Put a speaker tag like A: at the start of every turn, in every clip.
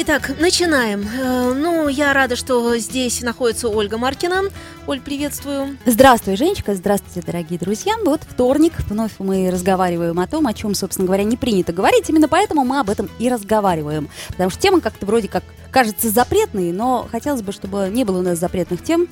A: Итак, начинаем. Э, Ну, я рада, что здесь находится Ольга Маркина. Оль, приветствую.
B: Здравствуй, Женечка, здравствуйте, дорогие друзья. Вот вторник, вновь мы разговариваем о том, о чем, собственно говоря, не принято говорить. Именно поэтому мы об этом и разговариваем. Потому что тема как-то вроде как кажется запретной, но хотелось бы, чтобы не было у нас запретных тем,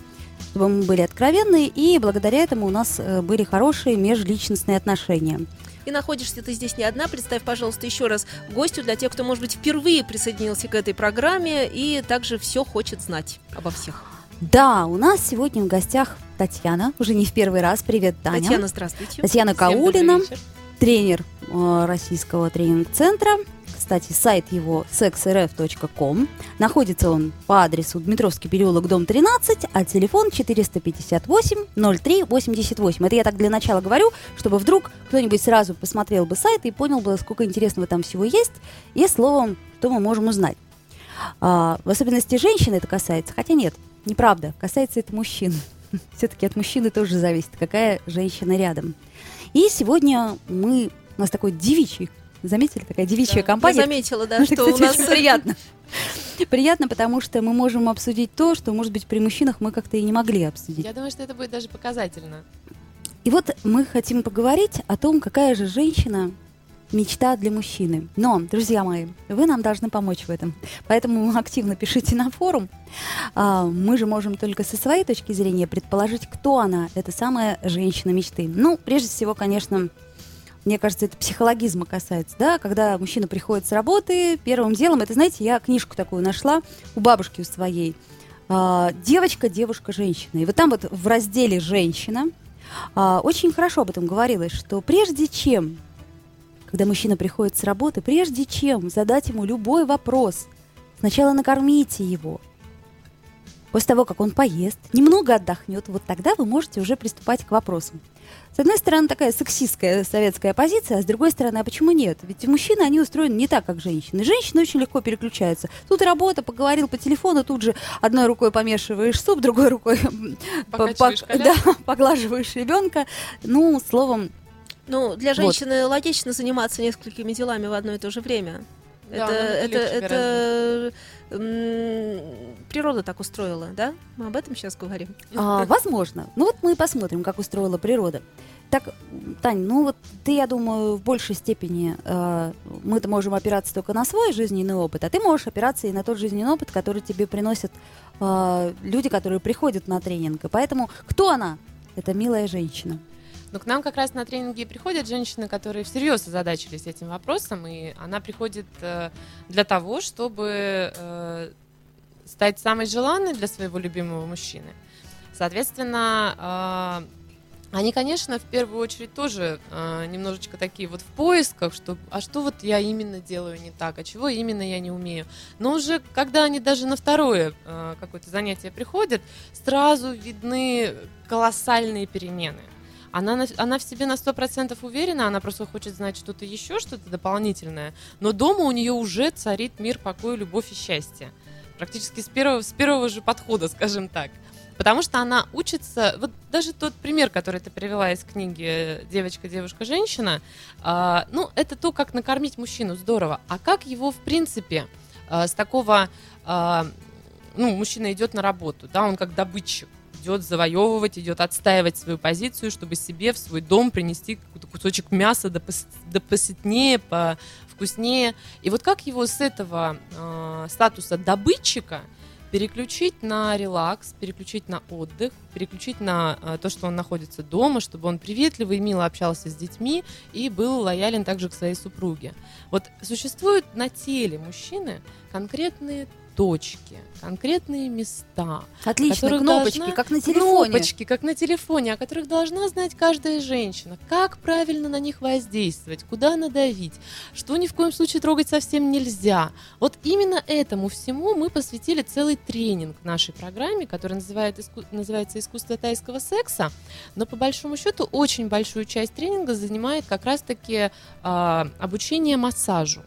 B: чтобы мы были откровенны, и благодаря этому у нас э, были хорошие межличностные отношения.
A: И находишься ты здесь не одна. Представь, пожалуйста, еще раз гостю для тех, кто, может быть, впервые присоединился к этой программе и также все хочет знать обо всех.
B: Да, у нас сегодня в гостях Татьяна, уже не в первый раз. Привет, Таня.
A: Татьяна, здравствуйте.
B: Татьяна
C: Всем
B: Каулина. тренер э, российского тренинг-центра. Кстати, сайт его sexrf.com. Находится он по адресу Дмитровский переулок, дом 13, а телефон 458-03-88. Это я так для начала говорю, чтобы вдруг кто-нибудь сразу посмотрел бы сайт и понял бы, сколько интересного там всего есть, и словом, что мы можем узнать. А, в особенности женщин это касается, хотя нет, неправда, касается это мужчин. Все-таки от мужчины тоже зависит, какая женщина рядом. И сегодня мы, у нас такой девичий, заметили, такая девичья
A: Да,
B: компания.
A: Я заметила, да,
B: это,
A: что у
B: кстати,
A: нас
B: очень приятно. Приятно, потому что мы можем обсудить то, что, может быть, при мужчинах мы как-то и не могли обсудить.
C: Я думаю, что это будет даже показательно.
B: И вот мы хотим поговорить о том, какая же женщина мечта для мужчины. Но, друзья мои, вы нам должны помочь в этом. Поэтому активно пишите на форум. А, Мы же можем только со своей точки зрения предположить, кто она, эта самая женщина мечты. Ну, прежде всего, конечно, мне кажется, это психологизма касается, да, когда мужчина приходит с работы, первым делом, это, знаете, я книжку такую нашла у бабушки у своей, А, девочка, девушка, женщина. И вот там вот в разделе «Женщина» а, очень хорошо об этом говорилось, что прежде чем, когда мужчина приходит с работы, прежде чем задать ему любой вопрос, сначала накормите его. После того, как он поест, немного отдохнет, вот тогда вы можете уже приступать к вопросам. С одной стороны, такая сексистская советская позиция, а с другой стороны, а почему нет? Ведь мужчины, они устроены не так, как женщины. Женщины очень легко переключаются. Тут работа, поговорил по телефону, тут же одной рукой помешиваешь суп, другой рукой по- по- да, поглаживаешь ребенка. Ну, словом,
A: Ну, для
B: Вот.
A: женщины логично заниматься несколькими делами в одно и то же время.
C: Да,
A: это, это,
C: легче
A: это м, природа так устроила, да? Мы об этом сейчас говорим.
B: А, возможно. Ну вот мы и посмотрим, как устроила природа. Так, Тань, ну вот ты, я думаю, в большей степени э, мы-то можем опираться только на свой жизненный опыт, а ты можешь опираться и на тот жизненный опыт, который тебе приносят э, люди, которые приходят на тренинг. И поэтому кто она? Это милая женщина.
C: Но к нам как раз на тренинги приходят женщины, которые всерьез озадачились этим вопросом, и она приходит э, для того, чтобы э, стать самой желанной для своего любимого мужчины. Соответственно, э, они, конечно, в первую очередь тоже немножечко такие вот в поисках, что а что вот я именно делаю не так, а чего именно я не умею. Но уже когда они даже на второе какое-то занятие приходят, сразу видны колоссальные перемены. Она, на- она в себе на 100% уверена, она просто хочет знать что-то еще, что-то дополнительное. Но дома у нее уже царит мир, покой, любовь и счастье. Практически с первого, с первого же подхода, скажем так. Потому что она учится, вот даже тот пример, который ты привела из книги «Девочка, девушка, женщина», а, ну, это то, как накормить мужчину, здорово. А как его, в принципе, а, с такого, а, ну, мужчина идет на работу, да, он как добытчик, идет завоевывать, идет отстаивать свою позицию, чтобы себе в свой дом принести какой-то кусочек мяса пос- да повкуснее. И вот как его с этого э, статуса добытчика переключить на релакс, переключить на отдых, переключить на э, то, что он находится дома, чтобы он приветливо и мило общался с детьми и был лоялен также к своей супруге. Вот существуют на теле мужчины конкретные точки, конкретные места,
B: Отлично, кнопочки,
C: должна-
B: как на телефоне.
C: Кнопочки, как на телефоне, о которых должна знать каждая женщина. Как правильно на них воздействовать, куда надавить, что ни в коем случае трогать совсем нельзя. Вот именно этому всему мы посвятили целый тренинг в нашей программе, который называет иску- называется «Искусство тайского секса». Но по большому счету очень большую часть тренинга занимает как раз-таки а, обучение массажу.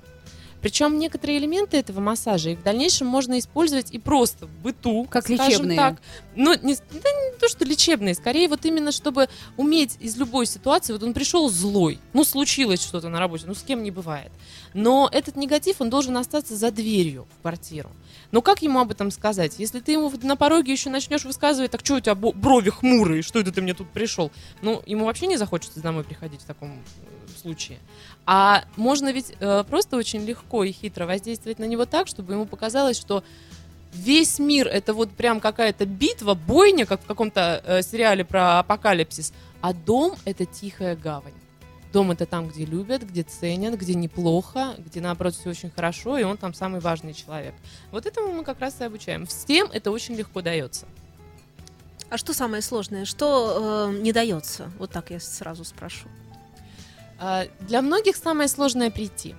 C: Причем некоторые элементы этого массажа и в дальнейшем можно использовать и просто в быту,
B: Как лечебные.
C: так. Но не, с- да не то, что лечебные, скорее вот именно, чтобы уметь из любой ситуации, вот он пришел злой, ну случилось что-то на работе, ну с кем не бывает. Но этот негатив, он должен остаться за дверью в квартиру. Но как ему об этом сказать? Если ты ему на пороге еще начнешь высказывать, так что у тебя брови хмурые, что это ты мне тут пришел? Ну, ему вообще не захочется домой приходить в таком случае. А можно ведь э, просто очень легко и хитро воздействовать на него так, чтобы ему показалось, что весь мир это вот прям какая-то битва, бойня, как в каком-то э, сериале про апокалипсис, а дом это тихая гавань. Дом это там, где любят, где ценят, где неплохо, где наоборот все очень хорошо, и он там самый важный человек. Вот этому мы как раз и обучаем. Всем это очень легко дается.
A: А что самое сложное? Что э, не дается? Вот так я сразу спрошу.
C: А, Для многих самое сложное прийти.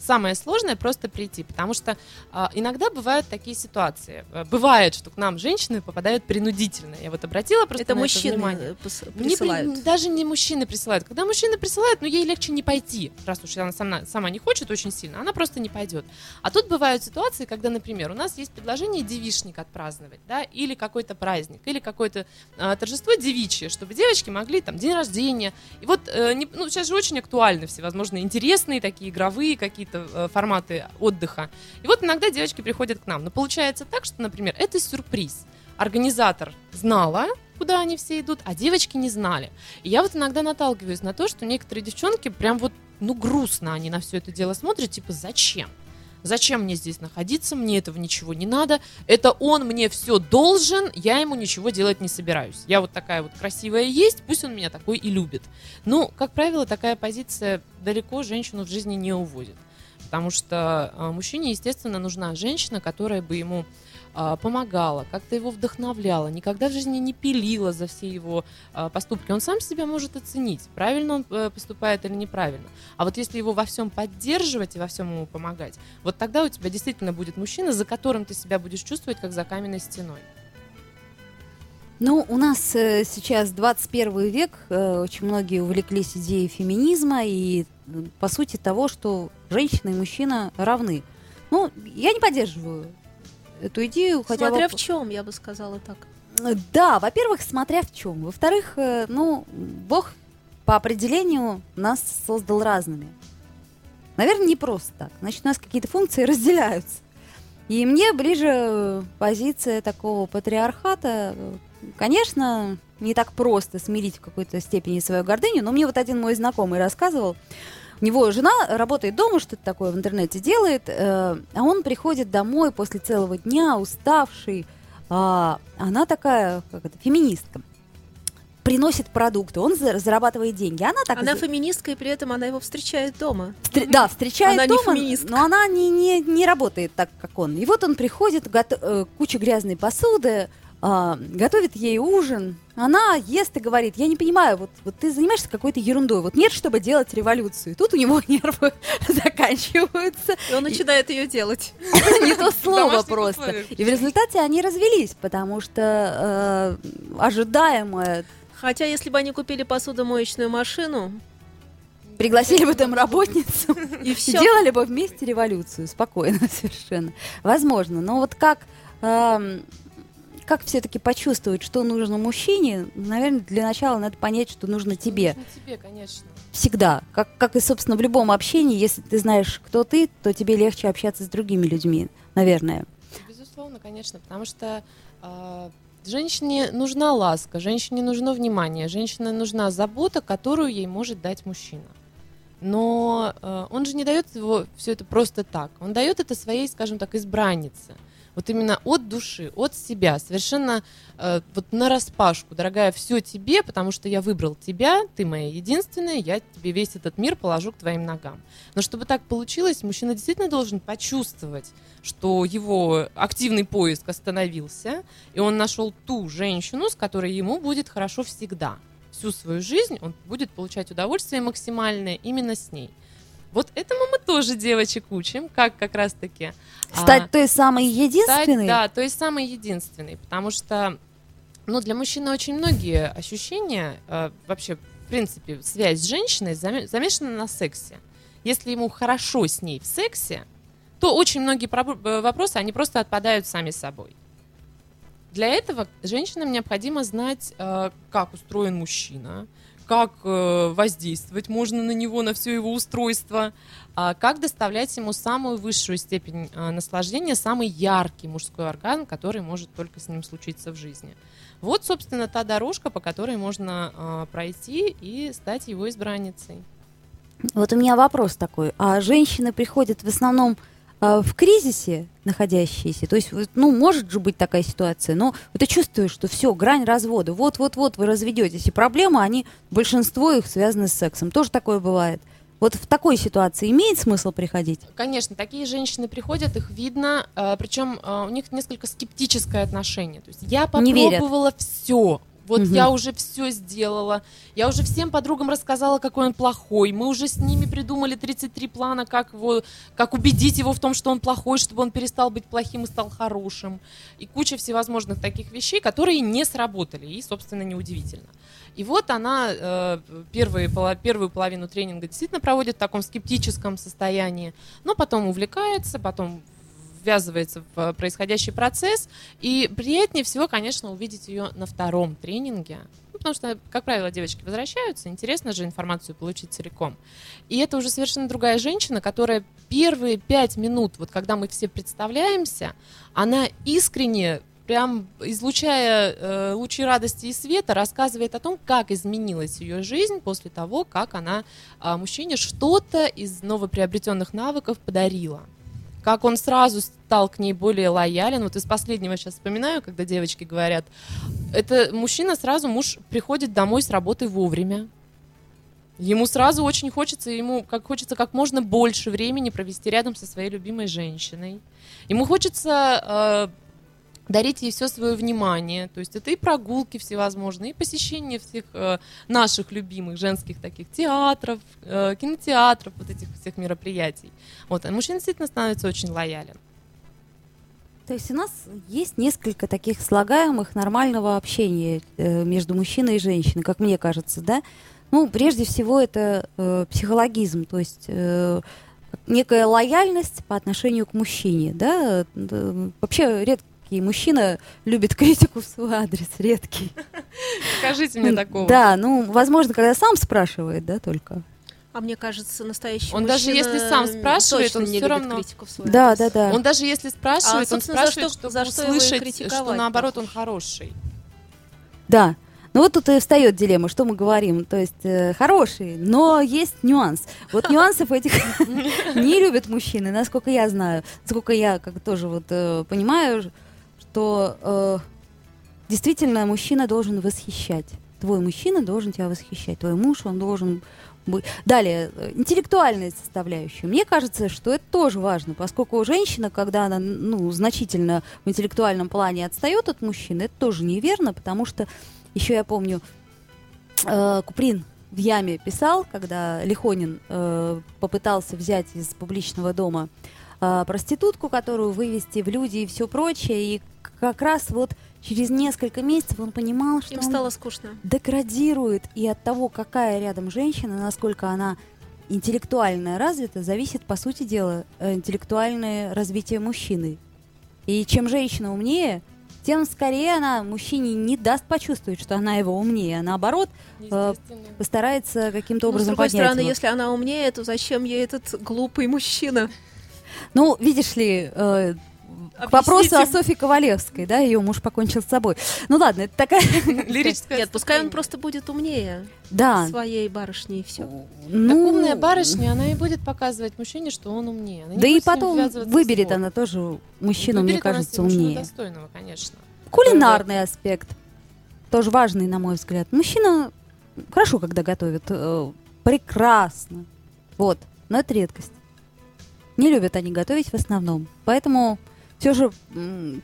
C: Самое сложное просто прийти, потому что а, иногда бывают такие ситуации. Э, Бывает, что к нам женщины попадают принудительно. Я вот обратила просто
A: это
C: на
A: мужчины
C: это внимание.
A: э, пос-
C: Не
A: присылают.
C: даже не мужчины присылают. Когда мужчины присылают, ну ей легче не пойти, раз уж она сама, сама не хочет очень сильно, она просто не пойдет. А тут бывают ситуации, когда, например, у нас есть предложение девишник отпраздновать, да, или какой-то праздник, или какое-то а, торжество девичье, чтобы девочки могли там день рождения. И вот, э, не- ну сейчас же очень актуальны всевозможные интересные такие игровые какие-то э, форматы отдыха. И вот иногда девочки приходят к нам. Но получается так, что, например, это сюрприз. Организатор знала, куда они все идут, а девочки не знали. И я вот иногда наталкиваюсь на то, что некоторые девчонки прям вот, ну, грустно они на все это дело смотрят, типа, зачем? Зачем мне здесь находиться? Мне этого ничего не надо. Это он мне все должен, я ему ничего делать не собираюсь. Я вот такая вот красивая есть, пусть он меня такой и любит. Ну, как правило, такая позиция далеко женщину в жизни не уводит. Потому что а, мужчине, естественно, нужна женщина, которая бы ему а, помогала, как-то его вдохновляла, никогда в жизни не пилила за все его а, поступки. Он сам себя может оценить, правильно он э, поступает или неправильно. А вот если его во всем поддерживать и во всем ему помогать, вот тогда у тебя действительно будет мужчина, за которым ты себя будешь чувствовать, как за каменной стеной.
B: Ну, у нас э, сейчас 21 век, э, очень многие увлеклись идеей феминизма и, по сути, того, что женщина и мужчина равны. Ну, я не поддерживаю эту идею, хотя
A: Смотря
B: бы...
A: в чем, я бы сказала так.
B: Э, Да, во-первых, смотря в чем. Во-вторых, э, ну, Бог по определению нас создал разными. Наверное, не просто так. Значит, у нас какие-то функции разделяются. И мне ближе позиция такого патриархата. Конечно, не так просто смирить в какой-то степени свою гордыню, но мне вот один мой знакомый рассказывал, у него жена работает дома, что-то такое в интернете делает, э, а он приходит домой после целого дня, уставший, а, она такая, как это, феминистка. Приносит продукты, он за- зарабатывает деньги. Она так
A: Она феминистка, и при этом она его встречает дома.
B: встр- да, встречает
A: Она не
B: дома,
A: феминистка.
B: но она не, не, не работает так, как он. И вот он приходит, гото- э, куча грязной посуды, а, готовит ей ужин. Она ест и говорит, я не понимаю, вот, вот ты занимаешься какой-то ерундой, вот нет, чтобы делать революцию. Тут у него нервы заканчиваются.
A: И он начинает ее делать.
B: Не то слово просто. И в результате они развелись, потому что э, ожидаемое
A: Хотя, если бы они купили посудомоечную машину,
B: пригласили бы там работницу
A: и
B: и
A: все.
B: делали бы вместе революцию, спокойно совершенно. Возможно, но вот как эм, как все-таки почувствовать, что нужно мужчине, наверное, для начала надо понять, что нужно тебе.
C: Нужно тебе, конечно.
B: Всегда. Как, как и, собственно, в любом общении, если ты знаешь, кто ты, то тебе легче общаться с другими людьми, наверное.
C: Безусловно, конечно, потому что э, женщине нужна ласка, женщине нужно внимание, женщине нужна забота, которую ей может дать мужчина. Но э, он же не дает его все это просто так. Он дает это своей, скажем так, избраннице. Вот именно от души, от себя, совершенно э, вот на распашку, дорогая, все тебе, потому что я выбрал тебя, ты моя единственная, я тебе весь этот мир положу к твоим ногам. Но чтобы так получилось, мужчина действительно должен почувствовать, что его активный поиск остановился, и он нашел ту женщину, с которой ему будет хорошо всегда. Всю свою жизнь он будет получать удовольствие максимальное именно с ней. Вот этому мы тоже девочек учим, как как раз-таки а,
B: Стать той самой
C: стать,
B: единственной.
C: да, то есть самый единственный, потому что, ну, для мужчины очень многие ощущения, э, вообще, в принципе, связь с женщиной заме- замешана на сексе. если ему хорошо с ней в сексе, то очень многие э, вопросы, они просто отпадают сами собой. Для этого женщинам необходимо знать, э, как устроен мужчина, как э, воздействовать можно на него, на все его устройство, а как доставлять ему самую высшую степень э, наслаждения, самый яркий мужской орган, который может только с ним случиться в жизни. Вот, собственно, та дорожка, по которой можно э, пройти и стать его избранницей.
B: Вот у меня вопрос такой. А женщины приходят в основном в кризисе находящиеся? То есть, ну, может же быть такая ситуация, но ты чувствуешь, что все, грань развода, вот-вот-вот вы разведетесь, и проблемы, они, большинство их связаны с сексом. Тоже такое бывает. Вот в такой ситуации имеет смысл приходить?
C: Конечно, такие женщины приходят, их видно, э, причем э, у них несколько скептическое отношение. То есть я попробовала все. Вот
B: Мгм.
C: я уже все сделала. Я уже всем подругам рассказала, какой он плохой. Мы уже с ними придумали 33 плана, как, его, как убедить его в том, что он плохой, чтобы он перестал быть плохим и стал хорошим. И куча всевозможных таких вещей, которые не сработали. И, собственно, неудивительно. И вот она э, первые, пола- первую половину тренинга действительно проводит в таком скептическом состоянии, но потом увлекается, потом ввязывается в э, происходящий процесс. И приятнее всего, конечно, увидеть ее на втором тренинге. Ну, потому что, как правило, девочки возвращаются, интересно же информацию получить целиком. И это уже совершенно другая женщина, которая первые пять минут, вот когда мы все представляемся, она искренне прям излучая э, лучи радости и света, рассказывает о том, как изменилась ее жизнь после того, как она а, мужчине что-то из новоприобретенных навыков подарила. Как он сразу стал к ней более лоялен. Вот из последнего сейчас вспоминаю, когда девочки говорят, это мужчина сразу, муж приходит домой с работы вовремя. Ему сразу очень хочется, ему как хочется как можно больше времени провести рядом со своей любимой женщиной. Ему хочется э, дарить ей все свое внимание. То есть это и прогулки всевозможные, и посещение всех э, наших любимых женских таких театров, э, кинотеатров, вот этих всех мероприятий. Вот, а мужчина действительно становится очень лоялен.
B: То есть у нас есть несколько таких слагаемых нормального общения э, между мужчиной и женщиной, как мне кажется, да? Ну, прежде всего, это э, психологизм, то есть э, некая лояльность по отношению к мужчине, да? Вообще редкий мужчина любит критику в свой адрес, редкий.
C: Скажите мне такого.
B: Да, ну, возможно, когда сам спрашивает, да, только.
A: А мне кажется, настоящий
C: Он даже если сам спрашивает,
A: точно
C: он
A: не любит
C: равно-
A: критику в свой
B: Да,
A: адрес.
B: да, да.
C: Он даже если спрашивает, он
A: собственно, за
C: спрашивает,
A: что-
C: чтобы
A: за что его и
C: услышать, что наоборот он хороший.
B: Да. Ну вот тут и встает дилемма, что мы говорим. То есть э, хороший, но есть нюанс. Вот нюансов этих не любят мужчины, насколько я знаю. Насколько я как тоже вот э, понимаю, что э, действительно мужчина должен восхищать. Твой мужчина должен тебя восхищать. Твой муж, он должен быть... Далее, э, интеллектуальная составляющая. Мне кажется, что это тоже важно, поскольку женщина, когда она ну, значительно в интеллектуальном плане отстает от мужчины, это тоже неверно, потому что еще я помню, э, Куприн в яме писал, когда Лихонин э, попытался взять из публичного дома проститутку, которую вывести в люди и все прочее, и как раз вот через несколько месяцев он понимал, что
A: Им
B: он
A: стало скучно.
B: деградирует, и от того, какая рядом женщина, насколько она интеллектуально развита, зависит, по сути дела, э, интеллектуальное развитие мужчины. И чем женщина умнее, тем скорее она мужчине не даст почувствовать, что она его умнее, а наоборот
C: Естественно.
B: постарается каким-то
A: Но, Ну, с
B: образом
A: другой
B: поднять
A: стороны,
B: его.
A: если она умнее, то зачем ей этот глупый мужчина?
B: Ну, видишь ли, э, к вопросу о
A: мне.
B: Софье Ковалевской, да, ее муж покончил с собой. Ну ладно, это такая...
C: Лирическое
A: Нет, пускай он просто будет умнее
B: Да.
A: своей барышни и все.
C: Так
B: Ну,
C: умная барышня, она и будет показывать мужчине, что он умнее. Она
B: Да и потом выберет она тоже мужчину, мне
C: Выберет она
B: кажется, умнее.
C: достойного, конечно.
B: Кулинарный аспект. Тоже важный, на мой взгляд. Мужчина хорошо, когда готовит. э, прекрасно. Вот. Но это редкость. Не любят они готовить в основном. Поэтому все же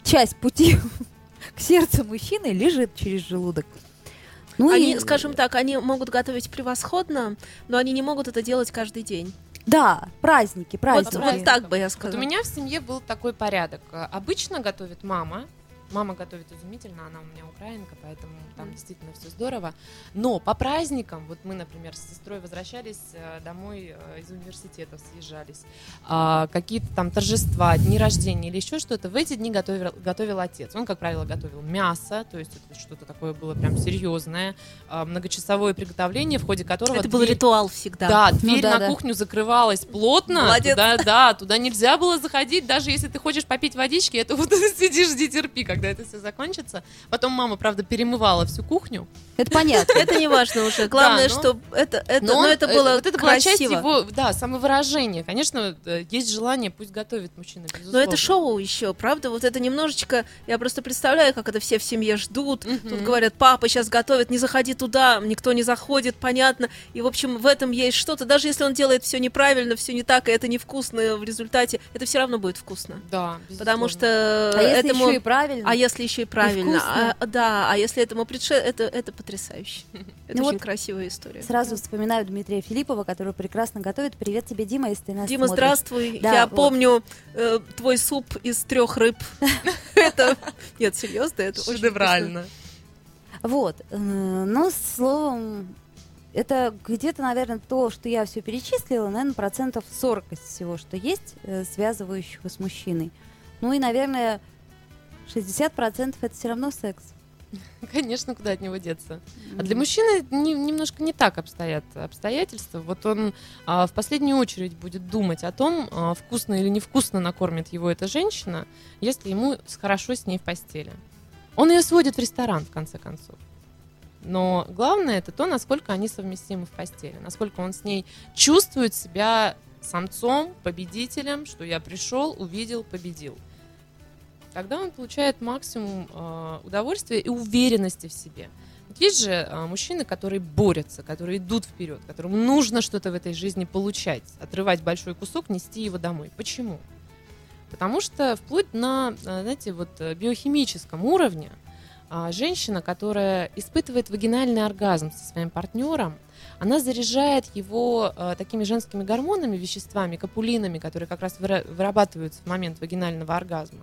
B: часть пути к сердцу мужчины лежит через желудок. Ну
A: они,
B: и-
A: скажем так, они могут готовить превосходно, но они не могут это делать каждый день.
B: Да, праздники,
A: Вот,
B: праздники.
A: вот так бы я
C: Вот у
A: сказала.
C: меня в семье был такой порядок. Обычно готовит мама, Мама готовит изумительно, она у меня украинка, поэтому там действительно все здорово. Но по праздникам, вот мы, например, с сестрой возвращались э, домой э, из университета, съезжались, а, какие-то там торжества, дни рождения или еще что-то, в эти дни готовил, готовил отец. Он, как правило, готовил мясо, то есть это что-то такое было прям серьезное, а, многочасовое приготовление, в ходе которого...
A: Это был
C: дверь-
A: ритуал всегда.
C: да,
B: Ну
C: дверь
B: да,
C: на
B: да.
C: кухню закрывалась плотно.
A: Молодец.
C: Туда, да, туда нельзя было заходить, даже если ты хочешь попить водички, это вот сидишь, жди, терпи, когда это все закончится. Потом мама, правда, перемывала всю кухню.
B: Это понятно.
A: Это не важно уже. Главное,
C: но-
A: что это, это,
C: Но
A: это
C: э,
A: было
C: вот это была часть
A: красиво.
C: его, да, самовыражения. Конечно, э, есть желание, пусть готовит мужчина,
A: Но это шоу еще, правда? Вот это немножечко, я просто представляю, как это все в семье ждут. Тут говорят, папа сейчас готовит, не заходи туда, никто не заходит, понятно. И, в общем, в этом есть что-то. Даже если он делает все неправильно, все не так, и это невкусно в результате, это все равно будет вкусно.
C: Да,
A: Потому что
B: А если
A: этому...
B: еще и правильно?
A: А если еще и правильно,
B: вкусно.
A: а, да, а если этому предше... это, это потрясающе. Это
B: Ну
A: очень
B: вот
A: красивая история.
B: Сразу вспоминаю Дмитрия Филиппова, который прекрасно готовит. Привет тебе, Дима, если ты нас
A: Дима,
B: смотришь.
A: здравствуй.
B: Да,
A: Я
B: вот.
A: помню э, твой суп из трех рыб. Это нет, серьезно, это.
C: Шедеврально.
B: Вот. э, Ну, словом, это где-то, наверное, то, что я все перечислила, наверное, процентов 40 из всего, что есть, э, связывающего с мужчиной. Ну и, наверное, 60% это все равно секс.
C: Конечно, куда от него деться. А для мужчины не- немножко не так обстоят обстоятельства. Вот он а, в последнюю очередь будет думать о том, а, вкусно или невкусно накормит его эта женщина, если ему хорошо с ней в постели. Он ее сводит в ресторан, в конце концов. Но главное это то, насколько они совместимы в постели, насколько он с ней чувствует себя самцом, победителем, что я пришел, увидел, победил. Тогда он получает максимум э, удовольствия и уверенности в себе. Вот есть же э, мужчины, которые борются, которые идут вперед, которым нужно что-то в этой жизни получать, отрывать большой кусок, нести его домой. Почему? Потому что вплоть на, э, знаете, вот биохимическом уровне а, женщина, которая испытывает вагинальный оргазм со своим партнером, она заряжает его такими женскими гормонами, веществами, капулинами, которые как раз выра- вырабатываются в момент вагинального оргазма.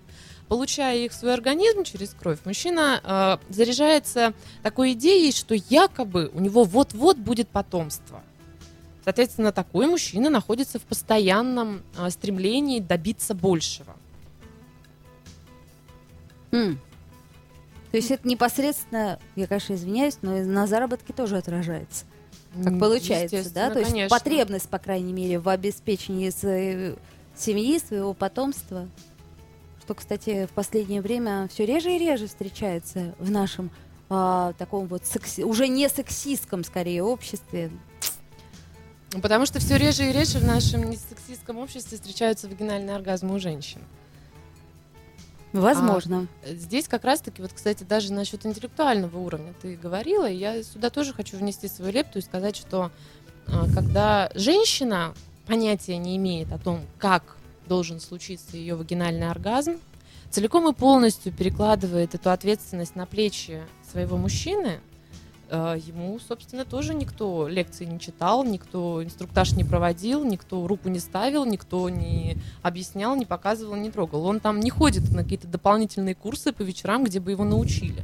C: Получая их в свой организм через кровь, мужчина э, заряжается такой идеей, что якобы у него вот-вот будет потомство. Соответственно, такой мужчина находится в постоянном э, стремлении добиться большего.
B: М. То есть это непосредственно, я, конечно, извиняюсь, но на заработке тоже отражается. Как получается, да? То есть
C: конечно.
B: потребность, по крайней мере, в обеспечении своей семьи, своего потомства. Что, кстати, в последнее время все реже и реже встречается в нашем а, таком вот секси- уже не сексистском, скорее, обществе.
C: Потому что все реже и реже в нашем несексистском обществе встречаются вагинальные оргазмы у женщин.
B: Возможно.
C: Э, Здесь как раз-таки, вот, кстати, даже насчет интеллектуального уровня ты говорила, и я сюда тоже хочу внести свою лепту и сказать, что а, когда женщина понятия не имеет о том, как должен случиться ее вагинальный оргазм, целиком и полностью перекладывает эту ответственность на плечи своего мужчины, э, ему, собственно, тоже никто лекции не читал, никто инструктаж не проводил, никто руку не ставил, никто не объяснял, не показывал, не трогал. Он там не ходит на какие-то дополнительные курсы по вечерам, где бы его научили.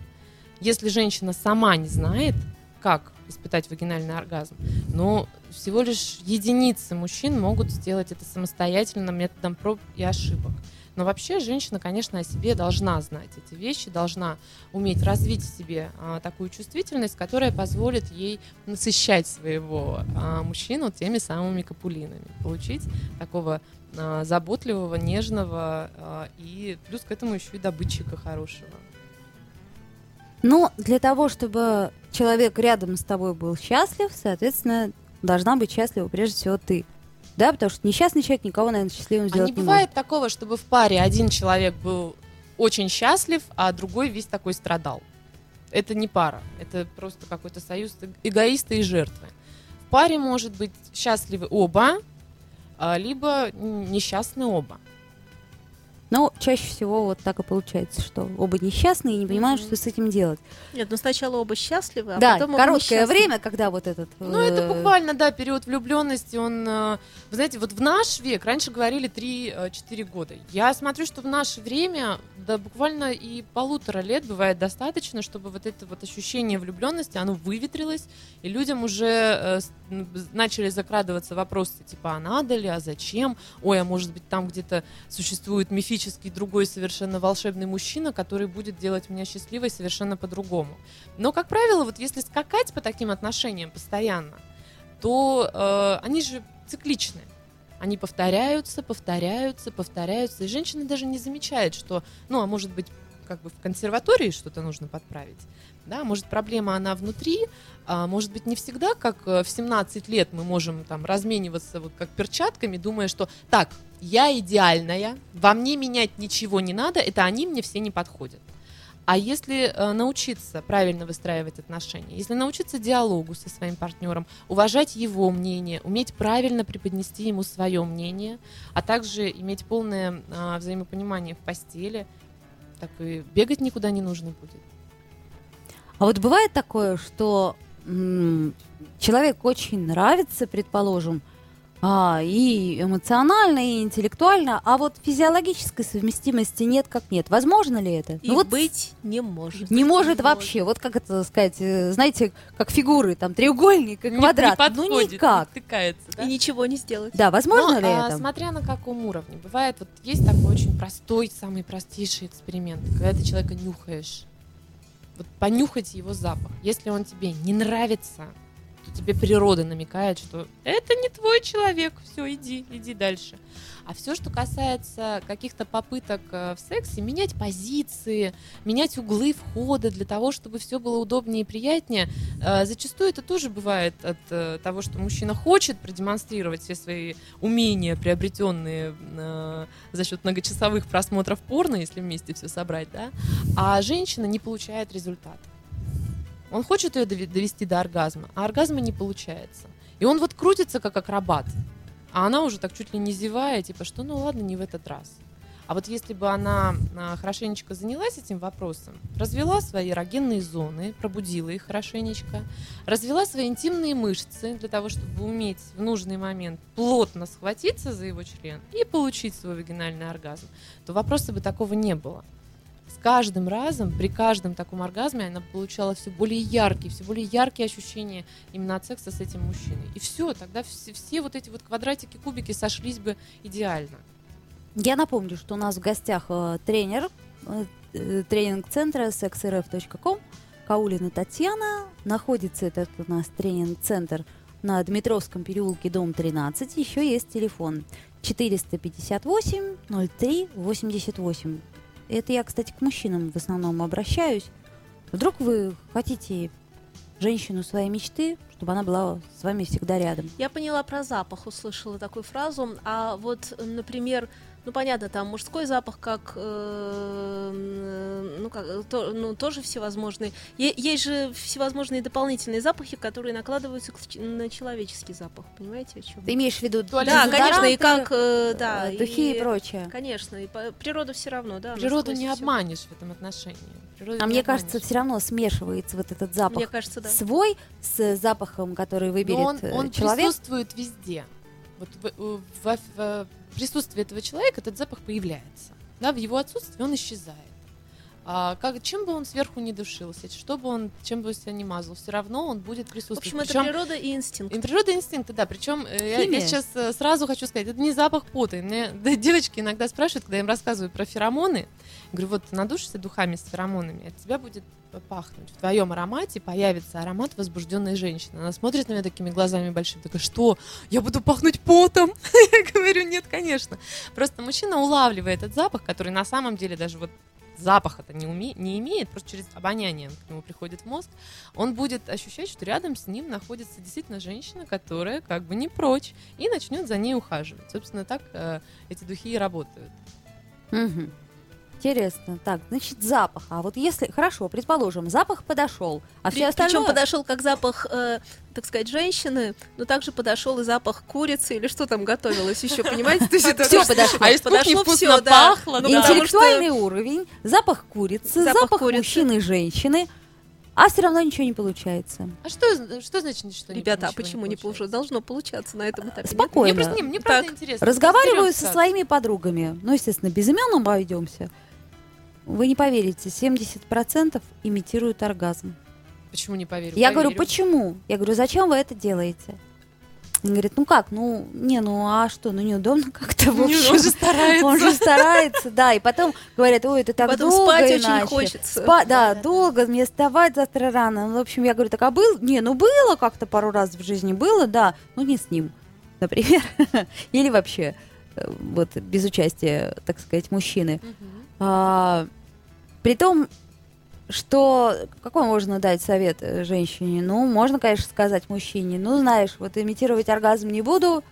C: Если женщина сама не знает, как испытать вагинальный оргазм, но всего лишь единицы мужчин могут сделать это самостоятельно методом проб и ошибок. Но вообще женщина, конечно, о себе должна знать эти вещи, должна уметь развить в себе а, такую чувствительность, которая позволит ей насыщать своего а, мужчину теми самыми капулинами, получить такого а, заботливого, нежного а, и плюс к этому еще и добытчика хорошего.
B: Но для того, чтобы человек рядом с тобой был счастлив, соответственно, должна быть счастлива прежде всего ты. Да, потому что несчастный человек никого, наверное, счастливым
C: А
B: сделать
C: не
B: не
C: бывает такого, чтобы в паре один человек был очень счастлив, а другой весь такой страдал. Это не пара, это просто какой-то союз эгоиста и жертвы. В паре может быть счастливы оба, а, либо несчастны оба.
B: Но чаще всего вот так и получается, что оба несчастные и не понимают,
A: Мгм.
B: что с этим делать.
A: Нет, ну сначала оба счастливы, а
B: да,
A: потом оба
B: короткое
A: несчастны.
B: время, когда вот этот...
C: Ну, это
B: э,
C: буквально, да, период влюбленности, он, э, вы знаете, вот в наш век, раньше говорили 3-4 года. Я смотрю, что в наше время, да, буквально и полутора лет бывает достаточно, чтобы вот это вот ощущение влюбленности, оно выветрилось, и людям уже э, начали закрадываться вопросы, типа, а надо ли, а зачем, ой, а может быть там где-то существует мифический другой совершенно волшебный мужчина, который будет делать меня счастливой совершенно по-другому. Но, как правило, вот если скакать по таким отношениям постоянно, то э, они же цикличны. Они повторяются, повторяются, повторяются. И женщина даже не замечает, что, ну, а может быть, как бы в консерватории что-то нужно подправить. Да, может, проблема она внутри, а может быть, не всегда, как э, в 17 лет мы можем там размениваться вот как перчатками, думая, что так, я идеальная, во мне менять ничего не надо, это они мне все не подходят. А если э, научиться правильно выстраивать отношения, если научиться диалогу со своим партнером, уважать его мнение, уметь правильно преподнести ему свое мнение, а также иметь полное э, взаимопонимание в постели, так и бегать никуда не нужно будет.
B: А вот бывает такое, что человек очень нравится, предположим, а, и эмоционально, и интеллектуально, а вот физиологической совместимости нет как нет. Возможно ли это?
A: И
B: Ну вот
A: быть не может.
B: не может
A: Не
B: вообще. Вот как это сказать, э, знаете, как фигуры, там треугольник
C: Не-
B: квадрат.
C: Не,
B: ну
C: подходит,
B: никак.
C: не втыкается, да?
A: И ничего не сделать.
B: Да, возможно
C: Но,
B: ли
C: а,
B: это?
C: Смотря на каком уровне. Бывает, вот есть такой очень простой, самый простейший эксперимент, когда ты человека нюхаешь. Вот понюхать его запах. Если он тебе не нравится, тебе природа намекает, что это не твой человек, все, иди, иди дальше. А все, что касается каких-то попыток э, в сексе, менять позиции, менять углы входа для того, чтобы все было удобнее и приятнее, э, зачастую это тоже бывает от э, того, что мужчина хочет продемонстрировать все свои умения, приобретенные за счет многочасовых просмотров порно, если вместе все собрать, да, а женщина не получает результат. Он хочет ее довести до оргазма, а оргазма не получается. И он вот крутится как акробат, а она уже так чуть ли не зевая, типа, что ну ладно, не в этот раз. А вот если бы она а, хорошенечко занялась этим вопросом, развела свои эрогенные зоны, пробудила их хорошенечко, развела свои интимные мышцы для того, чтобы уметь в нужный момент плотно схватиться за его член и получить свой вагинальный оргазм, то вопроса бы такого не было. Каждым разом, при каждом таком оргазме она получала все более яркие, все более яркие ощущения именно от секса с этим мужчиной. И все, тогда все, все вот эти вот квадратики, кубики сошлись бы идеально.
B: Я напомню, что у нас в гостях э, тренер э, э, тренинг-центра sexrf.com Каулина Татьяна. Находится этот у нас тренинг-центр на Дмитровском переулке, дом 13. Еще есть телефон 458 03 88. Это я, кстати, к мужчинам в основном обращаюсь. Вдруг вы хотите женщину своей мечты, чтобы она была с вами всегда рядом.
A: Я поняла про запах, услышала такую фразу. А вот, например, ну понятно, там мужской запах, как, э, м, ну, как то- ну, тоже всевозможные. Е- есть же всевозможные дополнительные запахи, которые накладываются к на человеческий запах. Понимаете, о чем?
B: Ты имеешь в виду
A: Да, конечно, и как, э, да,
B: э, духи и, прочее?
A: Конечно, и по- природа все равно, да.
C: Природу не обманешь в этом отношении. Природу
B: А
C: не
B: мне
C: обманешь.
B: кажется, все равно смешивается вот этот запах
A: Мне кажется, да.
B: свой с запахом, который выберет
C: Но он,
B: э,
C: он
B: человек.
C: присутствует везде. Вот в, в- в- в присутствии этого человека этот запах появляется. Да, в его отсутствии он исчезает. А как, чем бы он сверху не душился, что бы он, чем бы он себя не мазал, все равно он будет
A: В
C: присутствовать.
A: общем, это
C: Причем-
A: природа и инстинкт.
C: и природа и инстинкты, да. Причем э, я, я сейчас э, сразу хочу сказать, это не запах пота. Мне да, девочки иногда спрашивают, когда я им рассказываю про феромоны, говорю, вот ты надушишься духами с феромонами, от тебя будет пахнуть. В твоем аромате появится аромат возбужденной женщины. Она смотрит на меня такими глазами большими, такая, что? Я буду пахнуть потом? Я говорю, нет, конечно. Просто мужчина улавливает этот запах, который на самом деле даже вот запаха-то не, уме- не имеет, просто через обоняние он к нему приходит в мозг, он будет ощущать, что рядом с ним находится действительно женщина, которая как бы не прочь, и начнет за ней ухаживать. Собственно, так э, эти духи и работают.
B: Мгм. Интересно. Так, значит, запах. А вот если, хорошо, предположим, запах подошел, а все остальное...
A: Причем подошел как запах, э, так сказать, женщины, но также подошел и запах курицы или что там готовилось еще, понимаете? То есть это
B: Всё
A: тоже-
B: подошло.
C: А из
A: подошло да.
C: пахло,
A: Ну,
B: Интеллектуальный уровень, запах курицы,
A: Запах
B: мужчины и женщины, а все равно ничего не получается.
C: А что, что значит, что
A: Ребята, а почему не
C: получается?
A: получилось? Должно получаться на этом этапе. нет?
B: Спокойно.
C: Мне просто не, мне правда
A: Так.
C: интересно.
B: Разговариваю со своими подругами, ну, естественно, без имен обойдемся. Вы не поверите, 70% имитируют оргазм.
C: Почему не поверю?
B: Я говорю,
C: Поверю.
B: почему? Я говорю, зачем вы это делаете? Он говорит, ну как, ну, не, ну а что, ну неудобно как-то, в
C: Не,
B: общем.
C: он же старается.
B: Он же старается, да, и потом говорят, ой, это так
A: Потом
B: долго
A: спать очень
B: иначе.
A: хочется.
B: Спа- да, долго, мне вставать завтра рано. Ну, В общем, я говорю, так а был? Не, ну было как-то пару раз в жизни, было, да, но не с ним, например. Или вообще, э, вот, без участия, так сказать, мужчины.
C: Мгм.
B: А, при том, что какой можно дать совет э, женщине? Ну, можно, конечно, сказать мужчине, ну, знаешь, вот имитировать оргазм не буду,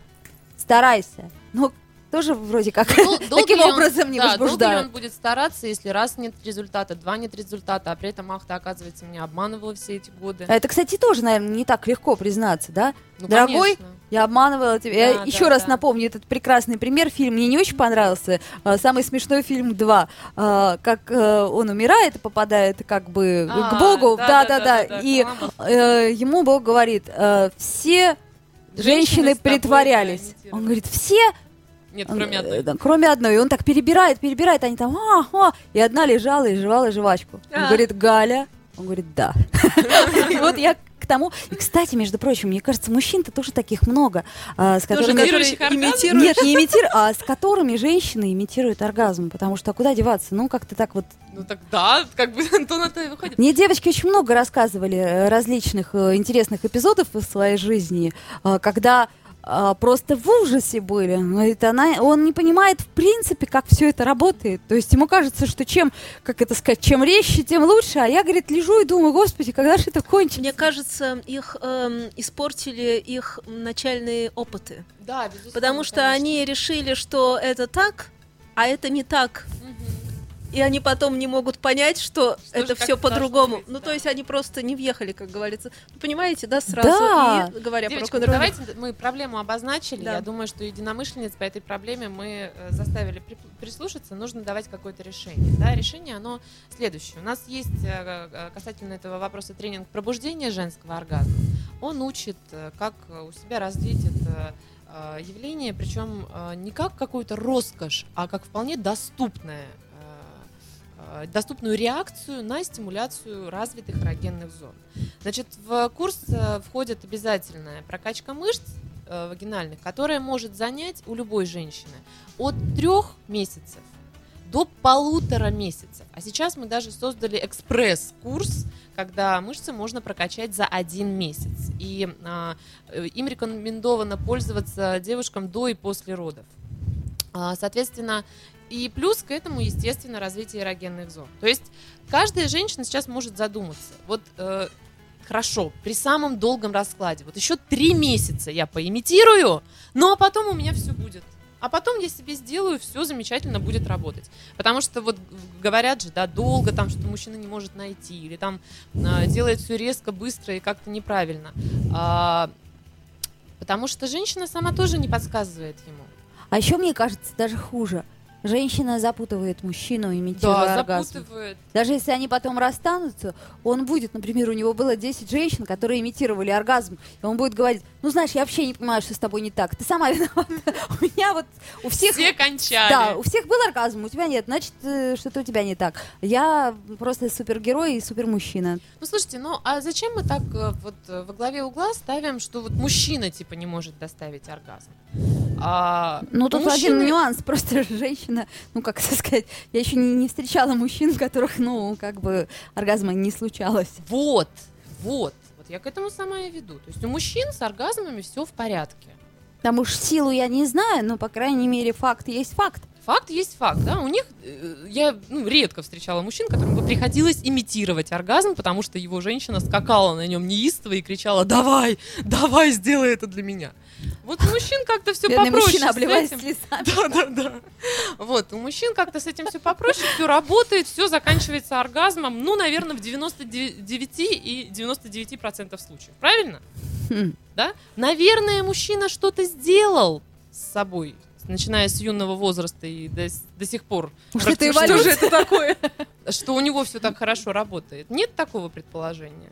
B: старайся. Ну, тоже вроде как
C: Дол- долго
B: таким
C: ли он-
B: образом не
C: да, долго
B: возбуждают.
C: он будет стараться, если раз нет результата, два нет результата, а при этом ах, ты, оказывается, меня обманывала все эти годы.
B: Это, кстати, тоже, наверное, не так легко признаться, да?
C: Ну,
B: дорогой,
C: конечно.
B: Я обманывала тебя. Я
C: Да,
B: еще
C: да,
B: раз
C: да.
B: напомню этот прекрасный пример. Фильм мне не очень понравился. А, Самый смешной фильм 2. А, Как э, он умирает и попадает как бы
C: А,
B: к Богу.
C: да,
B: Да, да,
C: да,
B: да.
C: да, да,
B: И э, ему Бог говорит, э, все
C: Женщины
B: женщины притворялись. Он говорит, все,
C: Нет, кроме
B: э,
C: одной.
B: да, кроме одной. И он так перебирает, перебирает, они там, а, а, и одна лежала и жевала жвачку. Он
A: А.
B: говорит, Галя. Он говорит, да. И вот я к тому. И, кстати, между прочим, мне кажется, мужчин-то тоже таких много, а, с
A: Тоже,
B: которыми...
A: которые
C: имитирующих оргазм?
A: имитируют.
B: Нет, не имитируют, а с которыми женщины имитируют оргазм, потому что а куда деваться? Ну, как-то так вот.
C: Ну так да, как бы Антон это и выходит.
B: Мне девочки очень много рассказывали э, различных э, интересных эпизодов из своей жизни, когда э, просто в ужасе были. Говорит, она, он не понимает, в принципе, как все это работает. То есть ему кажется, что чем, как это сказать, чем резче, тем лучше. А я, говорит, лежу и думаю, господи, когда же это кончится?
A: Мне кажется, их эм, испортили их начальные опыты.
C: Да, безусловно.
A: Потому что
C: конечно.
A: они решили, что это так, а это не так. И они потом не могут понять, что,
C: Что
A: это все по-другому. ну,
C: да.
A: то есть они просто не въехали, как говорится. Ну, понимаете, да, сразу.
B: Да.
A: И говоря
C: Девочки,
A: про
C: ну
A: рок-н-ролл.
C: давайте мы проблему обозначили.
A: Да.
C: Я думаю, что единомышленниц по этой проблеме мы э, заставили при- прислушаться. Нужно давать какое-то решение. Да, решение, оно следующее. У нас есть э, э, касательно этого вопроса тренинг пробуждения женского оргазма. Он учит, как у себя развить это явление, причем не как какую-то роскошь, а как вполне доступное доступную реакцию на стимуляцию развитых эрогенных зон. Значит, в курс э, входит обязательная прокачка мышц э, вагинальных, которая может занять у любой женщины от трех месяцев до полутора месяцев. А сейчас мы даже создали экспресс-курс, когда мышцы можно прокачать за один месяц. И а, э, им рекомендовано пользоваться девушкам до и после родов. А, Соответственно, и плюс к этому, естественно, развитие эрогенных зон. То есть каждая женщина сейчас может задуматься. Вот э, хорошо, при самом долгом раскладе, вот еще три месяца я поимитирую, ну а потом у меня все будет. А потом я себе сделаю, все замечательно будет работать. Потому что вот говорят же, да, долго там, что мужчина не может найти, или там а, делает все резко, быстро и как-то неправильно. А, потому что женщина сама тоже не подсказывает ему.
B: А еще, мне кажется, даже хуже. Женщина запутывает мужчину, имитируя
C: Да,
B: оргазм.
C: запутывает.
B: Даже если они потом расстанутся, он будет, например, у него было 10 женщин, которые имитировали оргазм, и он будет говорить, ну, знаешь, я вообще не понимаю, что с тобой не так, ты сама виновата. У меня вот у всех...
C: Все кончали.
B: Да, у всех был оргазм, у тебя нет, значит, э, что-то у тебя не так. Я просто супергерой и супермужчина.
C: Ну, слушайте, ну, а зачем мы так э, вот э, во главе угла ставим, что вот мужчина, типа, не может доставить оргазм? А,
B: Ну, тут
C: мужчины-
B: один нюанс, просто женщина, ну, как это сказать, я еще не, не встречала мужчин, у которых, ну, как бы оргазма не случалось.
C: Вот, вот. Вот я к этому сама и веду. То есть у мужчин с оргазмами все в порядке.
B: Там уж силу я не знаю, но, по крайней мере, факт есть факт.
C: Факт есть факт, да. У них э, я ну, редко встречала мужчин, которым бы приходилось имитировать оргазм, потому что его женщина скакала на нем неистово и кричала: "Давай, давай, сделай это для меня". Вот у мужчин как-то все
B: Бедный
C: попроще.
B: мужчина обливаясь слезами.
C: Да, да, да. Вот, у мужчин как-то с этим все попроще, все работает, все заканчивается оргазмом, ну, наверное, в 99 и 99% случаев. Правильно?
B: Хм.
C: Да? Наверное, мужчина что-то сделал с собой, начиная с юного возраста и до, до сих пор.
B: Уж это
A: Что же это такое?
C: Что у него все так хорошо работает. Нет такого предположения?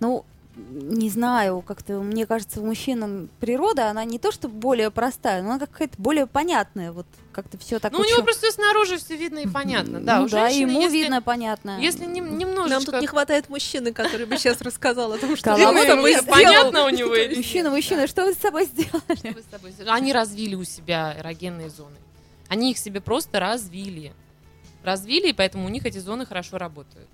B: Ну, не знаю, как-то, мне кажется, у мужчин природа, она не то, что более простая, но она какая-то более понятная. Вот как-то все так
C: Ну, у
B: вот
C: него просто снаружи все видно и понятно. Да,
B: ну
C: у
B: да,
C: женщины,
B: ему
C: если-
B: видно, понятно.
C: Если
A: Нам
C: немножечко...
A: тут не хватает мужчины, который бы сейчас рассказал о том, что он с тобой
C: понятно у него или
B: Мужчина, мужчина, что вы с собой сделали?
C: Что вы с тобой сделали? Они развили у себя эрогенные зоны. Они их себе просто развили. Развили, и поэтому у них эти зоны хорошо работают.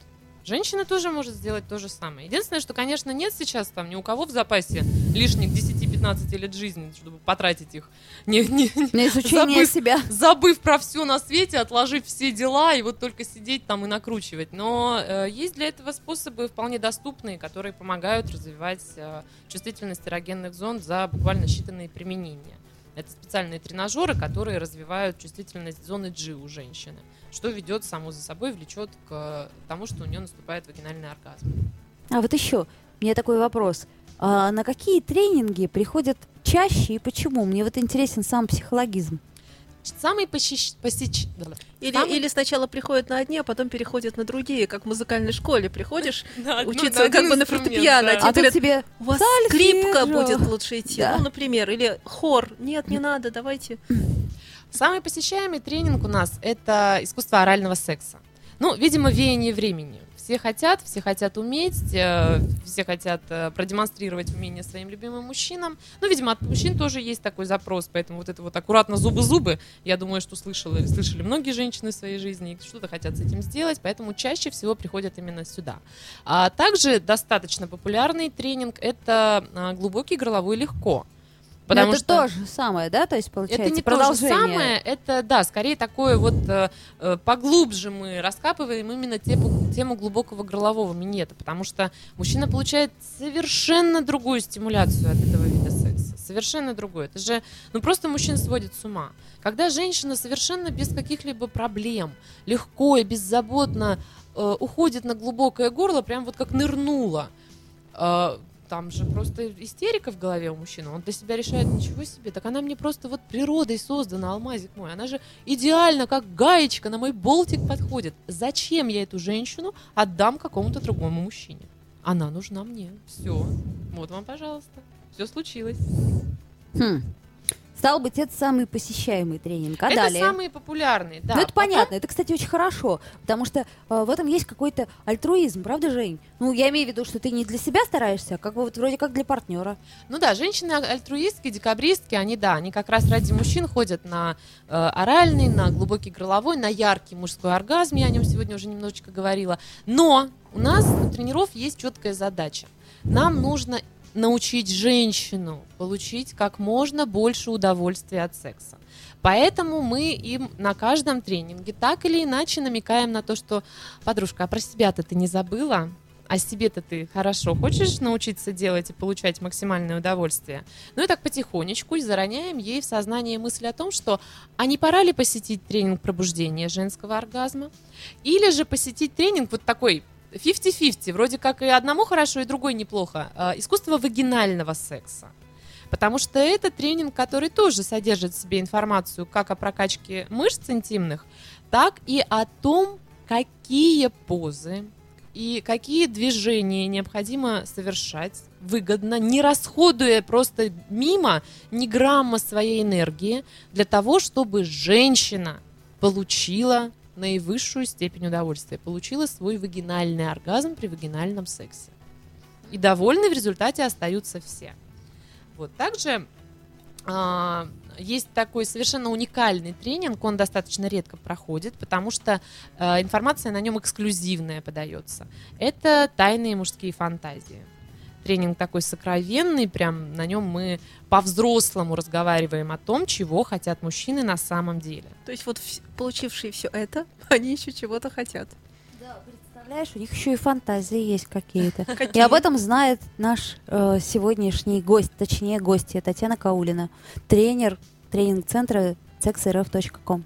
C: Женщина тоже может сделать то же самое. Единственное, что, конечно, нет сейчас там ни у кого в запасе лишних 10-15 лет жизни, чтобы потратить их, не, не- не-
B: На изучение
C: Забыв.
B: себя.
C: забыв про все на свете, отложив все дела и вот только сидеть там и накручивать. Но э, есть для этого способы вполне доступные, которые помогают развивать э, чувствительность эрогенных зон за буквально считанные применения. Это специальные тренажеры, которые развивают чувствительность зоны G у женщины, что ведет само за собой, влечет к тому, что у нее наступает вагинальный оргазм.
B: А вот еще, у меня такой вопрос. А на какие тренинги приходят чаще и почему? Мне вот интересен сам психологизм.
C: Самый посещ- посеч-
A: Или,
C: Самый-
A: или сначала приходят на одни, а потом переходят на другие, как в музыкальной школе. Приходишь,
C: ну,
A: учиться
C: на
A: как бы на фортепиано,
C: да.
A: а
B: А
A: говорят,
B: тебе
A: у вас скрипка будет лучше идти,
B: Да.
A: ну, например, или хор. Нет, не надо, давайте.
C: Самый посещаемый тренинг у нас это искусство орального секса. Ну, видимо, веяние времени. Все хотят, все хотят уметь, э, все хотят э, продемонстрировать умение своим любимым мужчинам. Ну, видимо, от мужчин тоже есть такой запрос, поэтому вот это вот аккуратно зубы-зубы, я думаю, что слышали, слышали многие женщины в своей жизни, что-то хотят с этим сделать, поэтому чаще всего приходят именно сюда. А также достаточно популярный тренинг – это а, глубокий горловой легко. Потому
B: это
C: что...
B: то же самое, да? То есть, получается,
C: Это не то же
B: продолжение.
C: самое, это, да, скорее такое вот э, э, поглубже мы раскапываем именно тему, тему глубокого горлового минета, потому что мужчина получает совершенно другую стимуляцию от этого вида секса, совершенно другую. Это же, ну просто мужчин сводит с ума. Когда женщина совершенно без каких-либо проблем, легко и беззаботно э, уходит на глубокое горло, прям вот как нырнула, э, там же просто истерика в голове у мужчины. Он для себя решает, ничего себе, так она мне просто вот природой создана, алмазик мой. Она же идеально, как гаечка, на мой болтик подходит. Зачем я эту женщину отдам какому-то другому мужчине? Она нужна мне. Все. Вот вам, пожалуйста. Все случилось.
B: Хм. Стал быть, это самый посещаемый тренинг. А
C: это
B: далее?
C: самые популярные, да.
B: ну, это
C: Потом-
B: понятно. Это, кстати, очень хорошо, потому что э, в этом есть какой-то альтруизм, правда, Жень? Ну, я имею в виду, что ты не для себя стараешься, а как бы вот вроде как для партнера.
C: Ну да, женщины альтруистки, декабристки, они, да, они как раз ради мужчин ходят на э, оральный, на глубокий горловой, на яркий мужской оргазм, я о нем сегодня уже немножечко говорила. Но у нас у тренеров есть четкая задача. Нам нужно научить женщину получить как можно больше удовольствия от секса. Поэтому мы им на каждом тренинге так или иначе намекаем на то, что подружка, а про себя-то ты не забыла? А себе-то ты хорошо хочешь научиться делать и получать максимальное удовольствие? Ну и так потихонечку зароняем ей в сознание мысль о том, что а не пора ли посетить тренинг пробуждения женского оргазма? Или же посетить тренинг вот такой 50-50, вроде как и одному хорошо, и другой неплохо. э, Искусство вагинального секса. Потому что это тренинг, который тоже содержит в себе информацию как о прокачке мышц интимных, так и о том, какие позы и какие движения необходимо совершать выгодно, не расходуя просто мимо ни грамма своей энергии для того, чтобы женщина получила наивысшую степень удовольствия, получила свой вагинальный оргазм при вагинальном сексе. И довольны в результате остаются все. Вот также а, есть такой совершенно уникальный тренинг, он достаточно редко проходит, потому что а, информация на нем эксклюзивная подается. Это тайные мужские фантазии. Тренинг такой сокровенный, прям на нем мы по-взрослому разговариваем о том, чего хотят мужчины на самом деле.
A: То есть вот получившие все это, они еще чего-то хотят.
B: Да. Представляешь, у них еще и фантазии есть какие-то. И об этом знает наш э, сегодняшний гость, точнее гостья Татьяна Каулина, тренер тренинг-центра sexrf.com.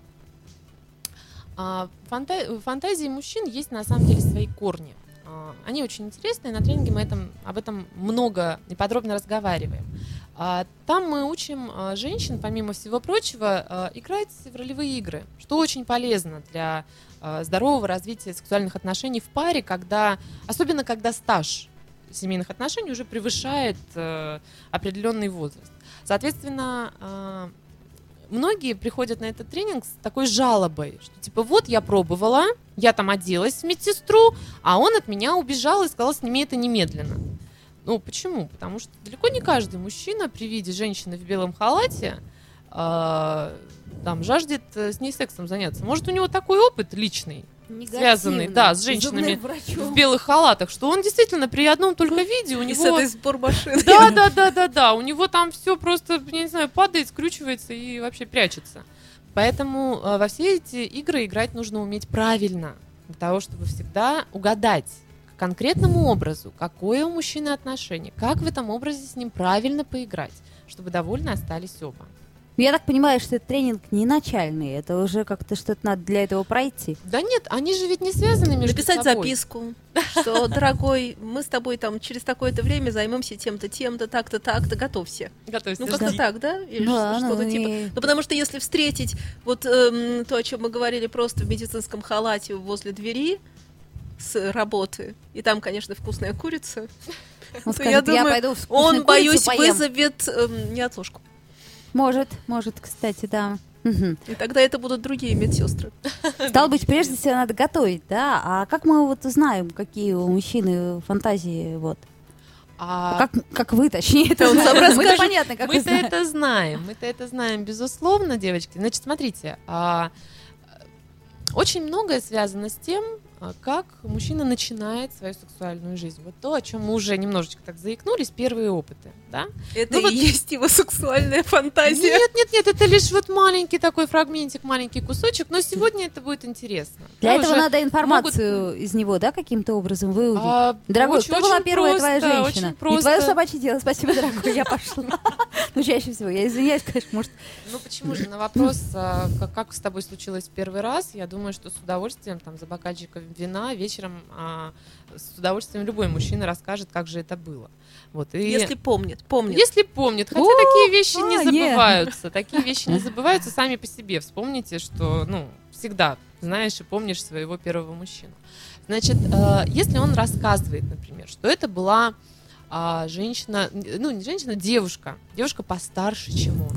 C: А, фанта- фантазии мужчин есть на самом деле свои корни. А, Они очень интересные, на тренинге мы этом, об этом много и подробно разговариваем. А, Там мы учим а, женщин, помимо всего прочего, а, играть в ролевые игры, что очень полезно для здорового развития сексуальных отношений в паре, когда, особенно когда стаж семейных отношений уже превышает э, определенный возраст. Соответственно, многие приходят на этот тренинг с такой жалобой, что типа вот я пробовала, я там оделась в медсестру, а он от меня убежал и сказал, сними это немедленно. Ну, почему? Потому что далеко не каждый мужчина при виде женщины в белом халате а, там жаждет э, с ней сексом заняться. Может, у него такой опыт личный, Связанный, да, с женщинами в белых халатах, что он действительно при одном только виде у
A: И с
C: него...
A: этой.
C: Да, да, да, да, да. У него там все просто, я не знаю, падает, скручивается и вообще прячется. Поэтому э, во все эти игры играть нужно уметь правильно, для того, чтобы всегда угадать конкретному образу, какое у мужчины отношение, как в этом образе с ним правильно поиграть, чтобы довольны остались оба.
B: Я так понимаю, что этот тренинг не начальный, это уже как-то что-то надо для этого пройти.
C: Да нет, они же ведь не связаны между
A: Написать
C: собой.
A: записку, что, дорогой, мы с тобой там через такое-то время займемся тем-то, тем-то, так-то, так-то, готовься.
C: Готовься
A: Ну, как-то так, да? Или
B: Да,
A: ш- что-то
B: ну
A: типа.
B: и-
A: Ну, потому что если встретить вот эм, то, о чем мы говорили, просто в медицинском халате возле двери с работы, и там, конечно, вкусная курица,
B: Он
A: то
B: скажет,
A: я думаю,
B: пойду
A: он, боюсь,
B: поем».
A: вызовет эм, неотложку.
B: Может, может, кстати, да. Мгм.
A: И тогда это будут другие медсестры.
B: Стало быть, прежде всего надо готовить, да? А как мы вот узнаем, какие у мужчины фантазии, вот?
C: А
B: Как, как вы, точнее, это
A: Он сам
B: Мы-то
A: расскажет.
B: понятно, как
C: Мы-то это знаем, мы-то это знаем, безусловно, девочки. Значит, смотрите, а, э, очень многое связано с тем, а, как мужчина начинает свою сексуальную жизнь. Вот то, о чем мы уже немножечко так заикнулись, первые опыты, да?
A: Это
C: Ну
A: и
C: вот-
A: есть его сексуальная фантазия.
C: Нет, нет, нет, это лишь вот маленький такой фрагментик, маленький кусочек, но сегодня это будет интересно.
B: Для
C: Да,
B: этого надо информацию из него, да, каким-то образом выудить.
C: а,
B: Дорогой,
C: очень-
B: кто была первая
C: просто,
B: твоя женщина?
C: очень
B: Не
C: просто.
B: твое собачье дело, спасибо, дорогой, я пошла. Ну, чаще всего, я извиняюсь, конечно, может...
C: Ну почему же? На вопрос, а, как, как с тобой случилось в первый раз, я думаю, что с удовольствием, там, за бокальчиком вина вечером а, с удовольствием любой мужчина расскажет, как же это было. Вот, и
A: Если помнит, помнит.
C: если помнит, хотя
B: О,
C: такие вещи
B: а,
C: не забываются, такие вещи не забываются сами по себе. Вспомните, что, ну, всегда знаешь и помнишь своего первого мужчину. Значит, э, если он рассказывает, например, что это была а, женщина, ну, не женщина, девушка, девушка постарше, чем он.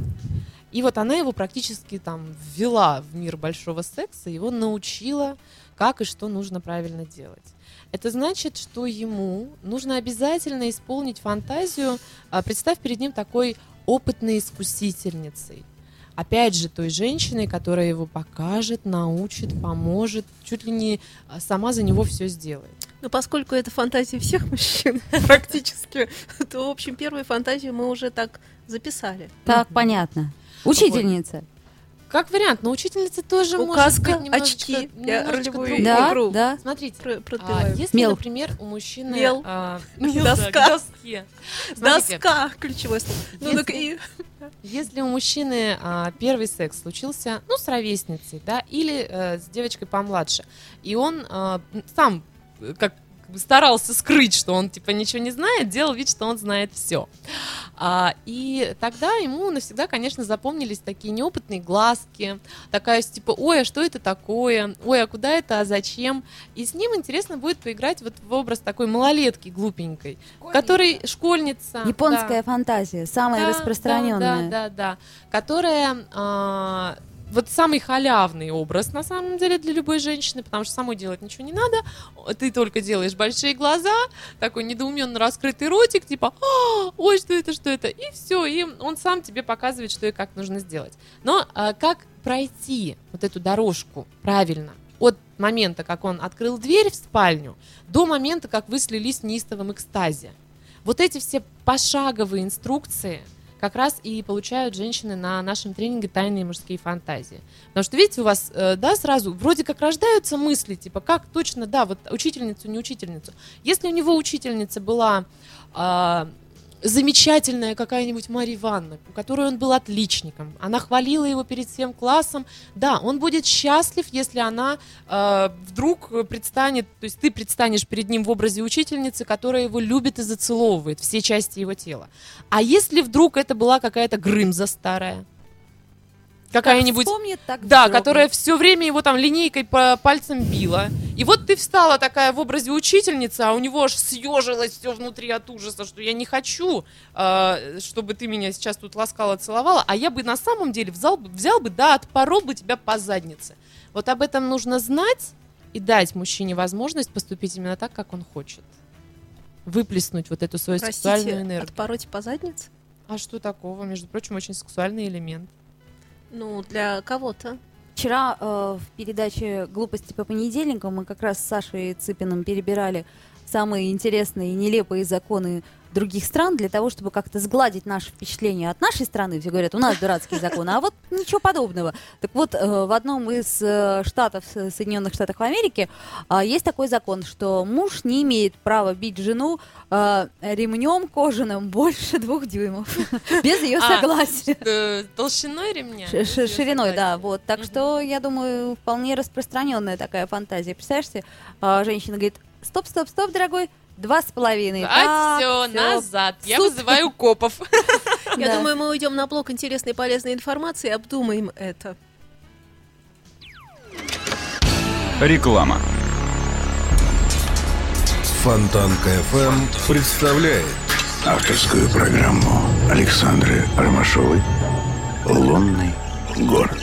C: И вот она его практически там ввела в мир большого секса, его научила, как и что нужно правильно делать. Это значит, что ему нужно обязательно исполнить фантазию, а, представь перед ним такой опытной искусительницей. Опять же, той женщиной, которая его покажет, научит, поможет, чуть ли не а, сама за него все сделает.
A: Но поскольку это фантазия всех мужчин практически, то, в общем, первую фантазию мы уже так записали.
B: Так, понятно. Учительница.
C: Как вариант, но учительница тоже
A: Указка,
C: может быть немножечко,
A: очки
C: немножечко
A: ролевой
C: другой.
B: Да,
A: игру.
B: да.
C: Смотрите,
A: Про-
C: а, если,
B: Мел.
C: например, у мужчины...
A: Мел.
C: а,
A: Доска.
C: к доске. Смотрите,
A: Доска, ключевое слово. Ну, так и...
C: Если у мужчины а, первый секс случился, ну, с ровесницей, да, или э, с девочкой помладше, и он а, сам э, как бы старался скрыть, что он типа ничего не знает, делал вид, что он знает все. и тогда ему навсегда, конечно, запомнились такие неопытные глазки, такая типа, ой, а что это такое, ой, а куда это, а зачем? И с ним интересно будет поиграть вот в образ такой малолетки глупенькой, который школьница.
B: Японская
C: да.
B: фантазия, самая
C: Да,
B: распространенная.
C: Да, да, да, которая а, вот самый халявный образ на самом деле для любой женщины, потому что самой делать ничего не надо, ты только делаешь большие глаза, такой недоуменно раскрытый ротик, типа, «А, ой, что это, что это, и все, и он сам тебе показывает, что и как нужно сделать. Но а, как пройти вот эту дорожку правильно? От момента, как он открыл дверь в спальню, до момента, как вы слились в неистовом экстазе. Вот эти все пошаговые инструкции, как раз и получают женщины на нашем тренинге «Тайные мужские фантазии». Потому что, видите, у вас, э, да, сразу вроде как рождаются мысли, типа, как точно, да, вот учительницу, не учительницу. Если у него учительница была а, замечательная какая-нибудь Марья Ивановна, у которой он был отличником. Она хвалила его перед всем классом. Да, он будет счастлив, если она э, вдруг предстанет, то есть ты предстанешь перед ним в образе учительницы, которая его любит и зацеловывает все части его тела. А если вдруг это была какая-то Грымза старая, какая-нибудь...
B: Вспомнит, так
C: Да,
B: вздрогнет.
C: которая все время его там линейкой по пальцам била. И вот ты встала такая в образе учительницы, а у него аж съежилось все внутри от ужаса, что я не хочу, э, чтобы ты меня сейчас тут ласкала, целовала, а я бы на самом деле взял, бы- взял бы, да, отпорол бы тебя по заднице. Вот об этом нужно знать и дать мужчине возможность поступить именно так, как он хочет. Выплеснуть вот эту свою сексуальную
A: Простите,
C: энергию.
A: отпороть по заднице?
C: А что такого? Между прочим, очень сексуальный элемент.
A: Ну, для кого-то.
B: Вчера э, в передаче «Глупости по понедельникам» мы как раз с Сашей Цыпиным перебирали самые интересные и нелепые законы других стран для того, чтобы как-то сгладить наше впечатление от нашей страны. Все говорят, у нас дурацкие законы, а вот ничего подобного. Так вот, э, в одном из э, штатов Со- Соединенных Штатов Америки а, есть такой закон, что муж не имеет права бить жену э, ремнем кожаным больше двух дюймов без ее
C: А,
B: согласия.
C: Э, Толщиной ремня?
B: Шириной, да, вот. Так что, я думаю, вполне распространенная такая фантазия. Представляешь себе, а, женщина говорит, стоп, стоп, стоп, дорогой, два с половиной.
C: А все, назад. Я
B: Суд.
C: вызываю копов.
A: Я думаю, мы уйдем на блок интересной и полезной информации и обдумаем это.
D: Реклама.
E: Фонтанка FM представляет
F: Авторскую программу Александры Ромашовой «Лунный город».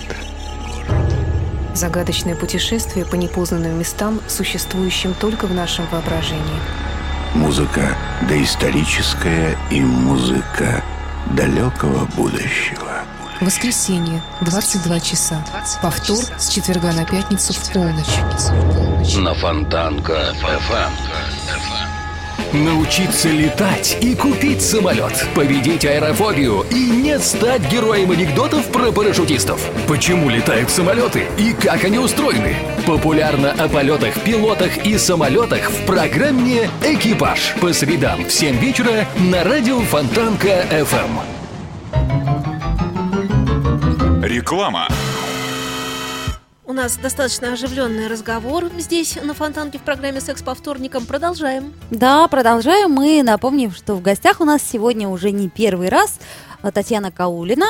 G: Загадочное путешествие по непознанным местам, существующим только в нашем воображении.
F: Музыка доисторическая и музыка далекого будущего.
G: Воскресенье, 22 часа. Повтор с четверга на пятницу в полночь.
F: На Фонтанка FM.
D: Научиться летать и купить самолет. Победить аэрофобию и не стать героем анекдотов про парашютистов. Почему летают самолеты и как они устроены? Популярно о полетах, пилотах и самолетах в программе «Экипаж» по средам в 7 вечера на радио Фонтанка FM.
H: Реклама.
A: У нас достаточно оживленный разговор здесь на Фонтанке в программе «Секс по вторникам». Продолжаем.
B: Да, продолжаем. Мы напомним, что в гостях у нас сегодня уже не первый раз а, Татьяна Каулина,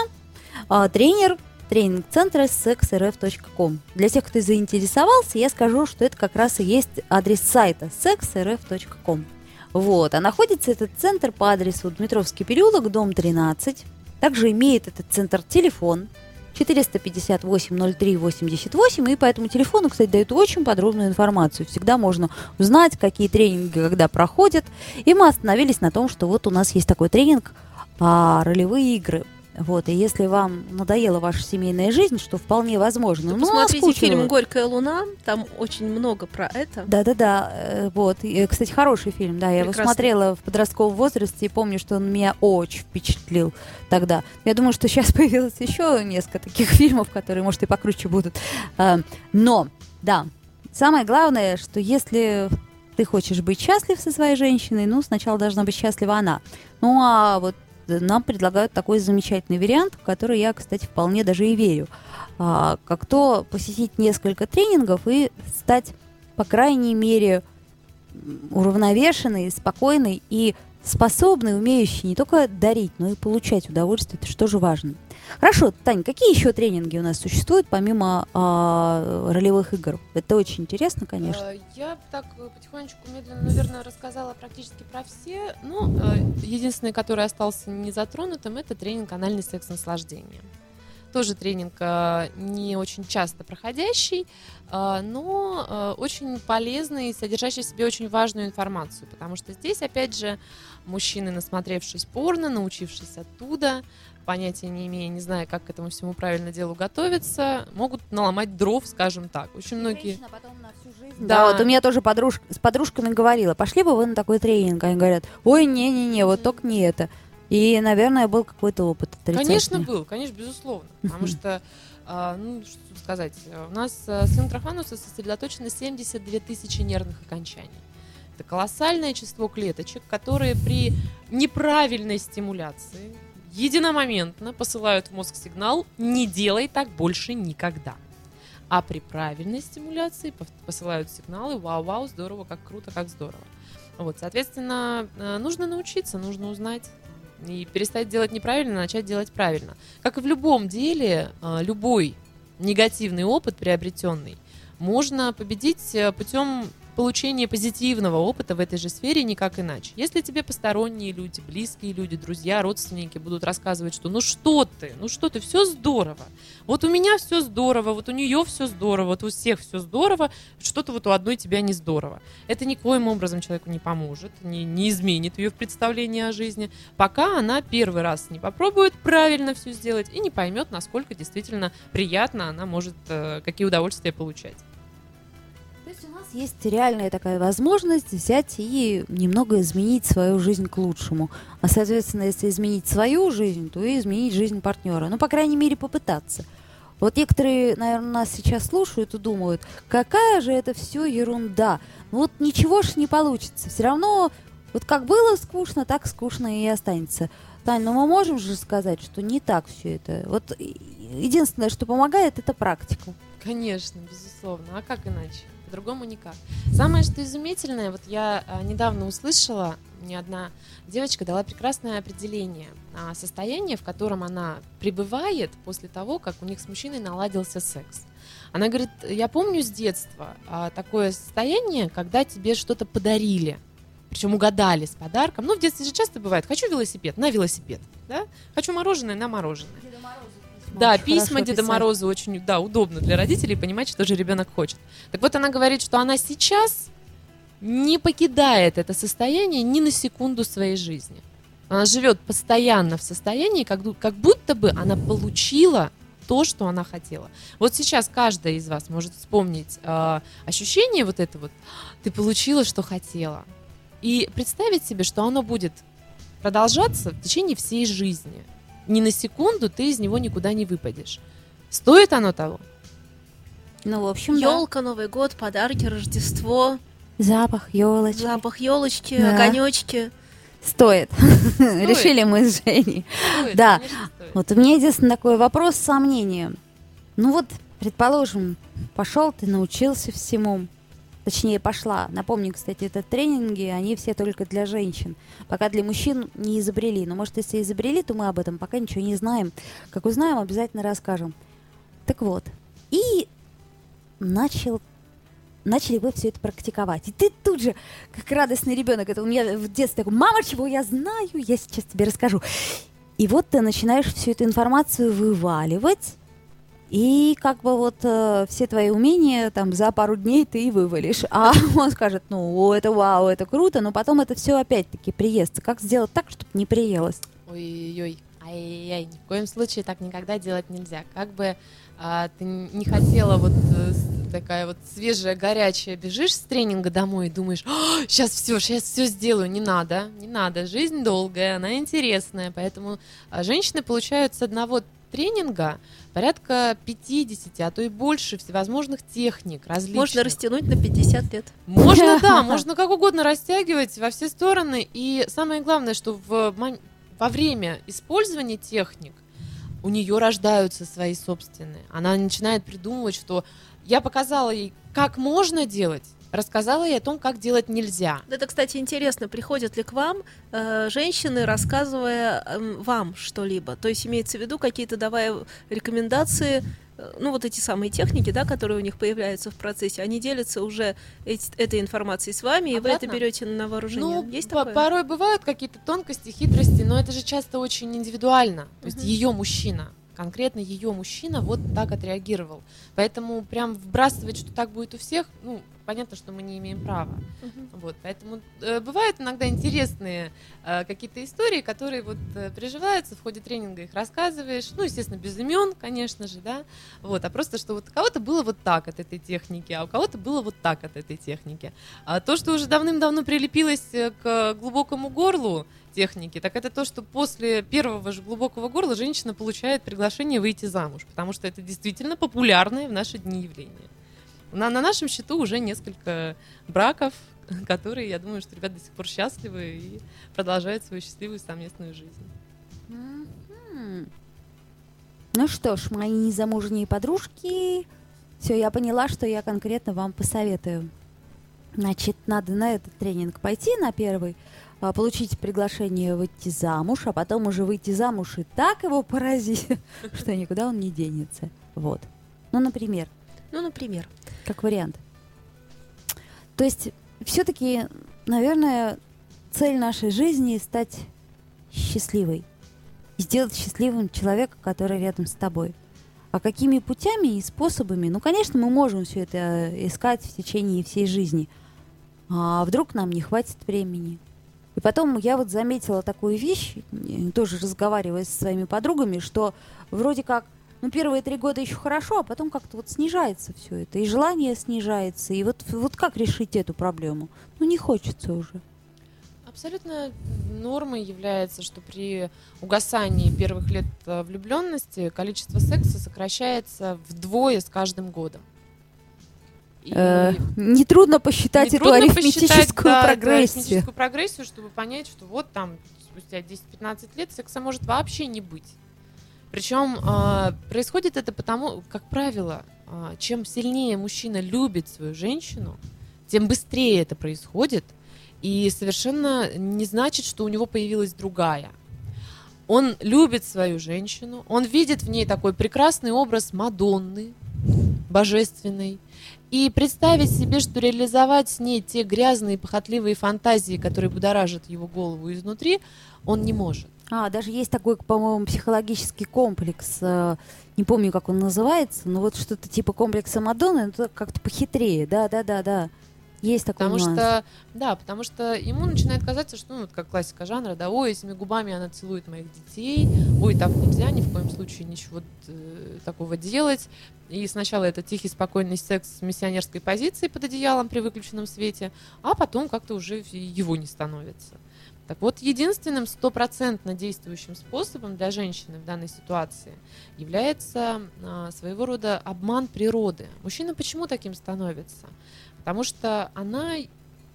B: а, тренер тренинг-центра sexrf.com. Для тех, кто заинтересовался, я скажу, что это как раз и есть адрес сайта sexrf.com. Вот, а находится этот центр по адресу Дмитровский переулок, дом 13. Также имеет этот центр телефон 458-03-88, и по этому телефону, кстати, дают очень подробную информацию. Всегда можно узнать, какие тренинги когда проходят. И мы остановились на том, что вот у нас есть такой тренинг а, ролевые игры. Вот, и если вам надоела ваша семейная жизнь, что вполне возможно,
A: То
B: ну,
A: посмотрите
B: наскучило.
A: фильм «Горькая луна», там очень много про это.
B: Да-да-да, э, вот. И, э, кстати, хороший фильм, да, я его
A: Прекрасный.
B: смотрела в подростковом возрасте и помню, что он меня очень впечатлил тогда. Я думаю, что сейчас появилось еще несколько таких фильмов, которые, может, и покруче будут. А, Но, да, самое главное, что если ты хочешь быть счастлив со своей женщиной, ну, сначала должна быть счастлива она. Ну, а вот нам предлагают такой замечательный вариант, в который я, кстати, вполне даже и верю. А, как то посетить несколько тренингов и стать, по крайней мере, уравновешенной, спокойной и способной, умеющей не только дарить, но и получать удовольствие. Это что же важно. Хорошо, Тань, какие еще тренинги у нас существуют помимо а, ролевых игр? Это очень интересно, конечно.
C: Э, Я так э, потихонечку, медленно, наверное, рассказала практически про все. Ну, э, единственный, который остался незатронутым, это тренинг анальный секс наслаждения. Тоже тренинг э, не очень часто проходящий, э, но э, очень полезный и содержащий в себе очень важную информацию, потому что здесь, опять же, мужчины, насмотревшись порно, научившись оттуда, понятия не имея, не зная, как к этому всему правильно делу готовиться, могут наломать дров, скажем так. Очень многие...
B: Да,
C: Да.
B: вот у меня тоже подружка, с подружками говорила, пошли бы вы на такой тренинг. Они говорят, ой, не-не-не, вот только не это. И, наверное, был какой-то опыт.
C: Конечно, был, конечно, безусловно. Потому что, а, ну, что тут сказать, э, у нас э, с интрахануса сосредоточено 72 тысячи нервных окончаний. Это колоссальное число клеточек, которые при неправильной стимуляции единомоментно посылают в мозг сигнал «не делай так больше никогда». А при правильной стимуляции пос- посылают сигналы «вау-вау, здорово, как круто, как здорово». Вот, соответственно, э, нужно научиться, нужно узнать и перестать делать неправильно, начать делать правильно. Как и в любом деле, э, любой негативный опыт приобретенный можно победить э, путем получения позитивного опыта в этой же сфере никак иначе. Если тебе посторонние люди, близкие люди, друзья, родственники будут рассказывать, что ну что ты, ну что ты, все здорово. Вот у меня все здорово, вот у нее все здорово, вот у всех все здорово, что-то вот у одной тебя не здорово. Это никоим образом человеку не поможет, не, не изменит ее в представлении о жизни, пока она первый раз не попробует правильно все сделать и не поймет, насколько действительно приятно она может, э, какие удовольствия получать.
B: То есть у нас есть реальная такая возможность взять и немного изменить свою жизнь к лучшему. А, соответственно, если изменить свою жизнь, то и изменить жизнь партнера. Ну, по крайней мере, попытаться. Вот некоторые, наверное, нас сейчас слушают и думают, какая же это все ерунда. Ну Вот ничего ж не получится. Все равно, вот как было скучно, так скучно и останется. Тань, ну мы можем же сказать, что не так все это. Вот единственное, что помогает, это практика.
C: Конечно, безусловно. А как иначе? По-другому никак. Самое, что изумительное, вот я а, недавно услышала, мне одна девочка дала прекрасное определение а, состояния, в котором она пребывает после того, как у них с мужчиной наладился секс. Она говорит, я помню с детства а, такое состояние, когда тебе что-то подарили, причем угадали с подарком. Ну, в детстве же часто бывает, хочу велосипед, на велосипед, да? Хочу мороженое, на мороженое. Да,
B: Очень
C: письма Деда
B: писать.
C: Мороза очень да, удобно для родителей понимать, что же ребенок хочет. Так вот, она говорит, что она сейчас не покидает это состояние ни на секунду своей жизни. Она живет постоянно в состоянии, как, как будто бы она получила то, что она хотела. Вот сейчас каждая из вас может вспомнить э, ощущение вот это вот, ты получила, что хотела. И представить себе, что оно будет продолжаться в течение всей жизни. Ни на секунду ты из него никуда не выпадешь. Стоит оно того?
B: Ну, в общем, да.
A: Елка, Новый год, подарки, Рождество,
B: Запах, елочки.
A: запах елочки,
B: Да.
A: огонечки.
B: Стоит. Решили мы с Женей.
C: Стоит,
B: Да.
C: конечно, стоит.
B: Вот у меня единственный такой вопрос с сомнением. Ну вот, предположим, пошел ты, научился всему. Точнее, пошла. Напомню, кстати, это тренинги, они все только для женщин. Пока для мужчин не изобрели. Но, может, если изобрели, то мы об этом пока ничего не знаем. Как узнаем, обязательно расскажем. Так вот. И начал начали вы все это практиковать. И ты тут же, как радостный ребенок, это у меня в детстве такой, мама, чего я знаю, я сейчас тебе расскажу. И вот ты начинаешь всю эту информацию вываливать, и как бы вот э, все твои умения там за пару дней ты и вывалишь. А он скажет, ну, это вау, это круто, но потом это все опять-таки приестся. Как сделать так, чтобы не приелось?
C: Ой-ой-ой. Ай-яй-яй, ни в коем случае так никогда делать нельзя. Как бы а, ты не хотела вот э, такая вот свежая, горячая, бежишь с тренинга домой и думаешь, сейчас все, сейчас все сделаю. Не надо, не надо. Жизнь долгая, она интересная, поэтому а, женщины получают с одного тренинга порядка 50, а то и больше всевозможных техник различных.
A: Можно растянуть на 50 лет.
C: Можно, да, можно как угодно растягивать во все стороны. И самое главное, что в, во время использования техник у нее рождаются свои собственные. Она начинает придумывать, что я показала ей, как можно делать, рассказала ей о том, как делать нельзя.
A: Это, кстати, интересно, приходят ли к вам э, женщины, рассказывая эм, вам что-либо? То есть имеется в виду какие-то давая рекомендации, э, ну вот эти самые техники, да, которые у них появляются в процессе, они делятся уже эти- этой информацией с вами, и вы это
C: Обратно?
A: берете на вооружение.
C: Ну,
A: Есть такое?
C: порой бывают какие-то тонкости, хитрости, но это же часто очень индивидуально. То есть
A: Мгм.
C: ее мужчина, конкретно ее мужчина вот так отреагировал. Поэтому прям вбрасывать, что так будет у всех, ну, понятно, что мы не имеем права. Вот, поэтому э, бывают иногда интересные э, какие-то истории, которые вот э, переживаются в ходе тренинга, их рассказываешь, ну, естественно, без имен, конечно же, да, вот, а просто, что вот у кого-то было вот так от этой техники, а у кого-то было вот так от этой техники. А то, что уже давным-давно прилепилось э, к глубокому горлу техники, так это то, что после первого же глубокого горла женщина получает приглашение выйти замуж, потому что это действительно популярное в наши дни явление. На, на нашем счету уже несколько браков, которые, я думаю, что ребята до сих пор счастливы и продолжают свою счастливую совместную жизнь.
B: Мгм. Ну что ж, мои незамужние подружки, все, я поняла, что я конкретно вам посоветую. Значит, надо на этот тренинг пойти, на первый, а, получить приглашение выйти замуж, а потом уже выйти замуж и так его поразить, что никуда он не денется. Вот. Ну, например,
A: Ну, например.
B: как вариант. То есть, все-таки, наверное, цель нашей жизни стать счастливой. И сделать счастливым человека, который рядом с тобой. А какими путями и способами? Ну, конечно, мы можем все это э, искать в течение всей жизни. А вдруг нам не хватит времени? И потом я вот заметила такую вещь, тоже разговаривая со своими подругами, что вроде как, ну, первые три года еще хорошо, а потом как-то вот снижается все это, и желание снижается, и вот, вот как решить эту проблему? Ну, не хочется уже.
C: Абсолютно нормой является, что при угасании первых лет влюбленности количество секса сокращается вдвое с каждым годом. И
B: Э, Нетрудно посчитать эту
C: нетрудно
B: арифметическую
C: посчитать, да, эту
B: прогрессию.
C: арифметическую прогрессию, чтобы понять, что вот там спустя 10-15 лет секса может вообще не быть. Причем а, происходит это потому, как правило, а, чем сильнее мужчина любит свою женщину, тем быстрее это происходит. И совершенно не значит, что у него появилась другая. Он любит свою женщину, он видит в ней такой прекрасный образ Мадонны, божественной. И представить себе, что реализовать с ней те грязные, похотливые фантазии, которые будоражат его голову изнутри, он не может.
B: А, даже есть такой, по-моему, психологический комплекс. э, Не помню, как он называется, но вот что-то типа комплекса Мадонны, но как-то похитрее. Да, да, да, да. Есть такой
C: Потому
B: нюанс.
C: что, да, потому что ему начинает казаться, что, ну, вот как классика жанра, да, ой, этими губами она целует моих детей, ой, так нельзя ни в коем случае ничего э, такого делать. И сначала это тихий, спокойный секс с миссионерской позицией под одеялом при выключенном свете, а потом как-то уже его не становится. Так вот, единственным стопроцентно действующим способом для женщины в данной ситуации является а, своего рода обман природы. Мужчина почему таким становится? Потому что она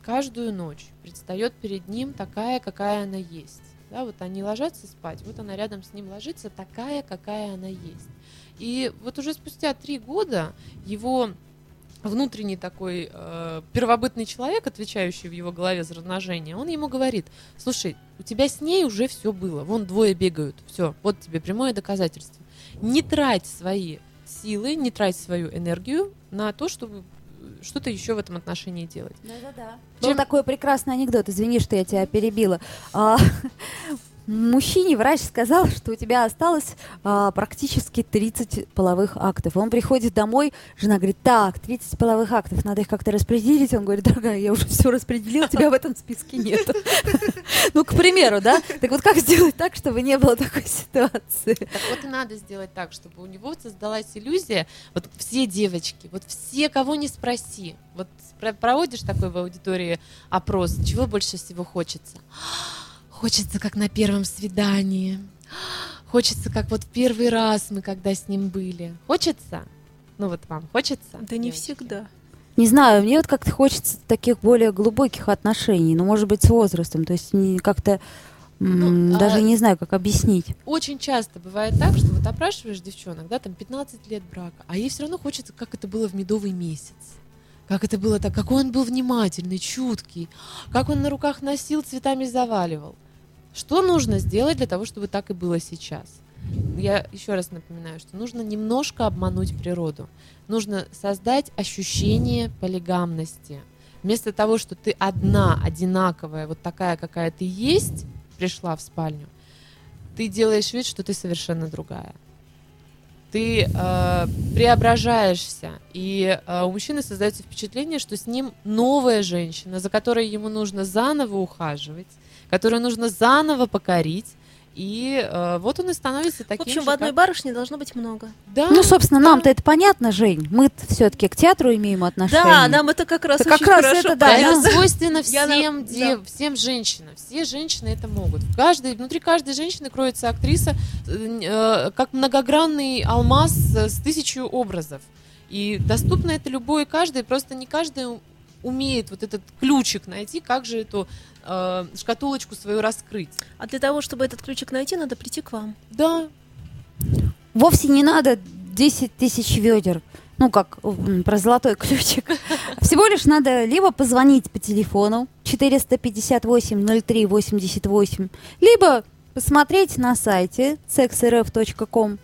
C: каждую ночь предстает перед ним такая, какая она есть. Да, вот они ложатся спать, вот она рядом с ним ложится такая, какая она есть. И вот уже спустя три года его внутренний такой э, первобытный человек, отвечающий в его голове за размножение, он ему говорит, слушай, у тебя с ней уже все было, вон двое бегают, все, вот тебе прямое доказательство. Не трать свои силы, не трать свою энергию на то, чтобы что-то еще в этом отношении делать.
B: Да-да-да.
C: Чем-
B: Был такой прекрасный анекдот, извини, что я тебя перебила. А, Мужчине врач сказал, что у тебя осталось а, практически 30 половых актов. Он приходит домой, жена говорит, так, 30 половых актов, надо их как-то распределить. Он говорит, дорогая, я уже все распределил, тебя в этом списке нет. Ну, к примеру, да? Так вот как сделать так, чтобы не было такой ситуации?
C: Так вот и надо сделать так, чтобы у него создалась иллюзия, вот все девочки, вот все, кого не спроси, вот проводишь такой в аудитории опрос, чего больше всего хочется? Хочется, как на первом свидании. Хочется, как вот в первый раз мы когда с ним были. Хочется? Ну вот вам хочется?
A: Да не
C: девочки?
A: всегда.
B: Не знаю, мне вот как-то хочется таких более глубоких отношений, но, может быть, с возрастом. То есть не как-то
C: Ну, а-
B: даже не знаю, как объяснить.
C: Очень часто бывает так, что вот опрашиваешь девчонок, да, там 15 лет брака, а ей все равно хочется, как это было в медовый месяц. Как это было так, какой он был внимательный, чуткий, как он на руках носил, цветами заваливал. Что нужно сделать для того, чтобы так и было сейчас? Я еще раз напоминаю, что нужно немножко обмануть природу. Нужно создать ощущение полигамности. Вместо того, что ты одна, одинаковая, вот такая, какая ты есть, пришла в спальню, ты делаешь вид, что ты совершенно другая. ты э, преображаешься, и э, у мужчины создается впечатление, что с ним новая женщина, за которой ему нужно заново ухаживать, которую нужно заново покорить, и э, вот он и становится таким
A: В общем,
C: же,
A: в одной
C: как-
A: барышне должно быть много.
C: Да,
B: Ну, собственно, нам-то это понятно, Жень. Мы все-таки к театру имеем отношение.
A: Да, нам это как раз
B: Это как
A: очень
B: раз
A: хорошо
B: это, да,
C: это свойственно
A: Я на-
C: всем, дев- всем женщинам. Все женщины это могут. В каждой, внутри каждой женщины кроется актриса, э, как многогранный алмаз с тысячу образов. И доступно это любой и каждый, просто не каждый умеет вот этот ключик найти, как же эту э, шкатулочку свою раскрыть.
A: А для того, чтобы этот ключик найти, надо прийти к вам.
C: Да,
B: Вовсе не надо 10 тысяч ведер. Ну, как про золотой ключик. Всего лишь надо либо позвонить по телефону 458-03-88, либо посмотреть на сайте sexrf.com.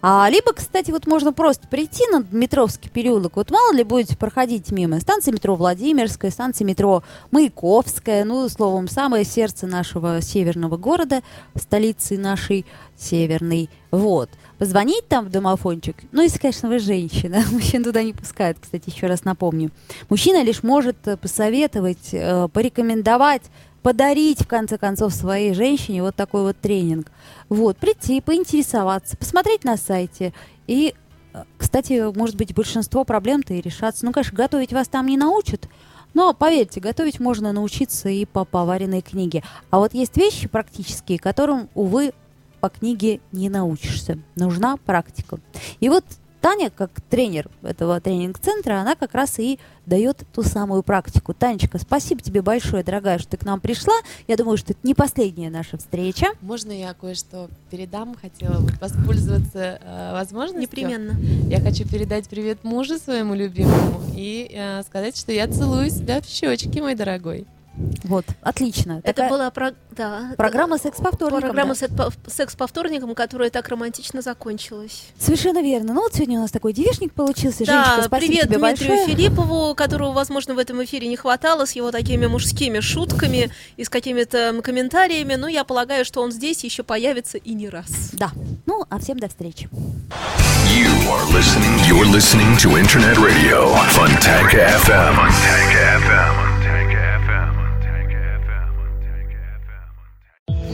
B: А либо, кстати, вот можно просто прийти на Дмитровский переулок. Вот мало ли будете проходить мимо станции метро Владимирская, станции метро Маяковская, ну, словом, самое сердце нашего северного города, столицы нашей северной. Вот. Позвонить там в домофончик, ну, если, конечно, вы женщина. Мужчин туда не пускают, кстати, еще раз напомню. Мужчина лишь может посоветовать, э, порекомендовать, подарить, в конце концов, своей женщине вот такой вот тренинг. Вот, прийти, поинтересоваться, посмотреть на сайте. И, э, кстати, может быть, большинство проблем-то и решаться. Ну, конечно, готовить вас там не научат, но, поверьте, готовить можно научиться и по поваренной книге. А вот есть вещи практические, которым, увы, по книге не научишься. Нужна практика. И вот Таня, как тренер этого тренинг-центра, она как раз и дает ту самую практику. Танечка, спасибо тебе большое, дорогая, что ты к нам пришла. Я думаю, что это не последняя наша встреча.
C: можно я кое-что передам? Хотела воспользоваться э, возможностью.
A: Непременно.
C: Я хочу передать привет мужу своему любимому и э, сказать, что я целую себя в щечки, мой дорогой.
B: Вот, отлично.
A: Это
B: Такая
A: была про- да,
B: программа «Секс по вторникам».
A: программа
B: да.
A: «Секс по- «Секс по вторникам», которая так романтично закончилась.
B: Совершенно верно. Ну вот сегодня у нас такой девишник получился. Женечка,
A: Да,
B: спасибо
A: привет
B: тебе
A: Дмитрию
B: большое.
A: Филиппову, которого, возможно, в этом эфире не хватало, с его такими мужскими шутками и с какими-то комментариями, но я полагаю, что он здесь еще появится и не раз.
B: Да. Ну, а всем до встречи.
F: You are listening. You're listening to Internet Radio Funtank FM. Funtank FM.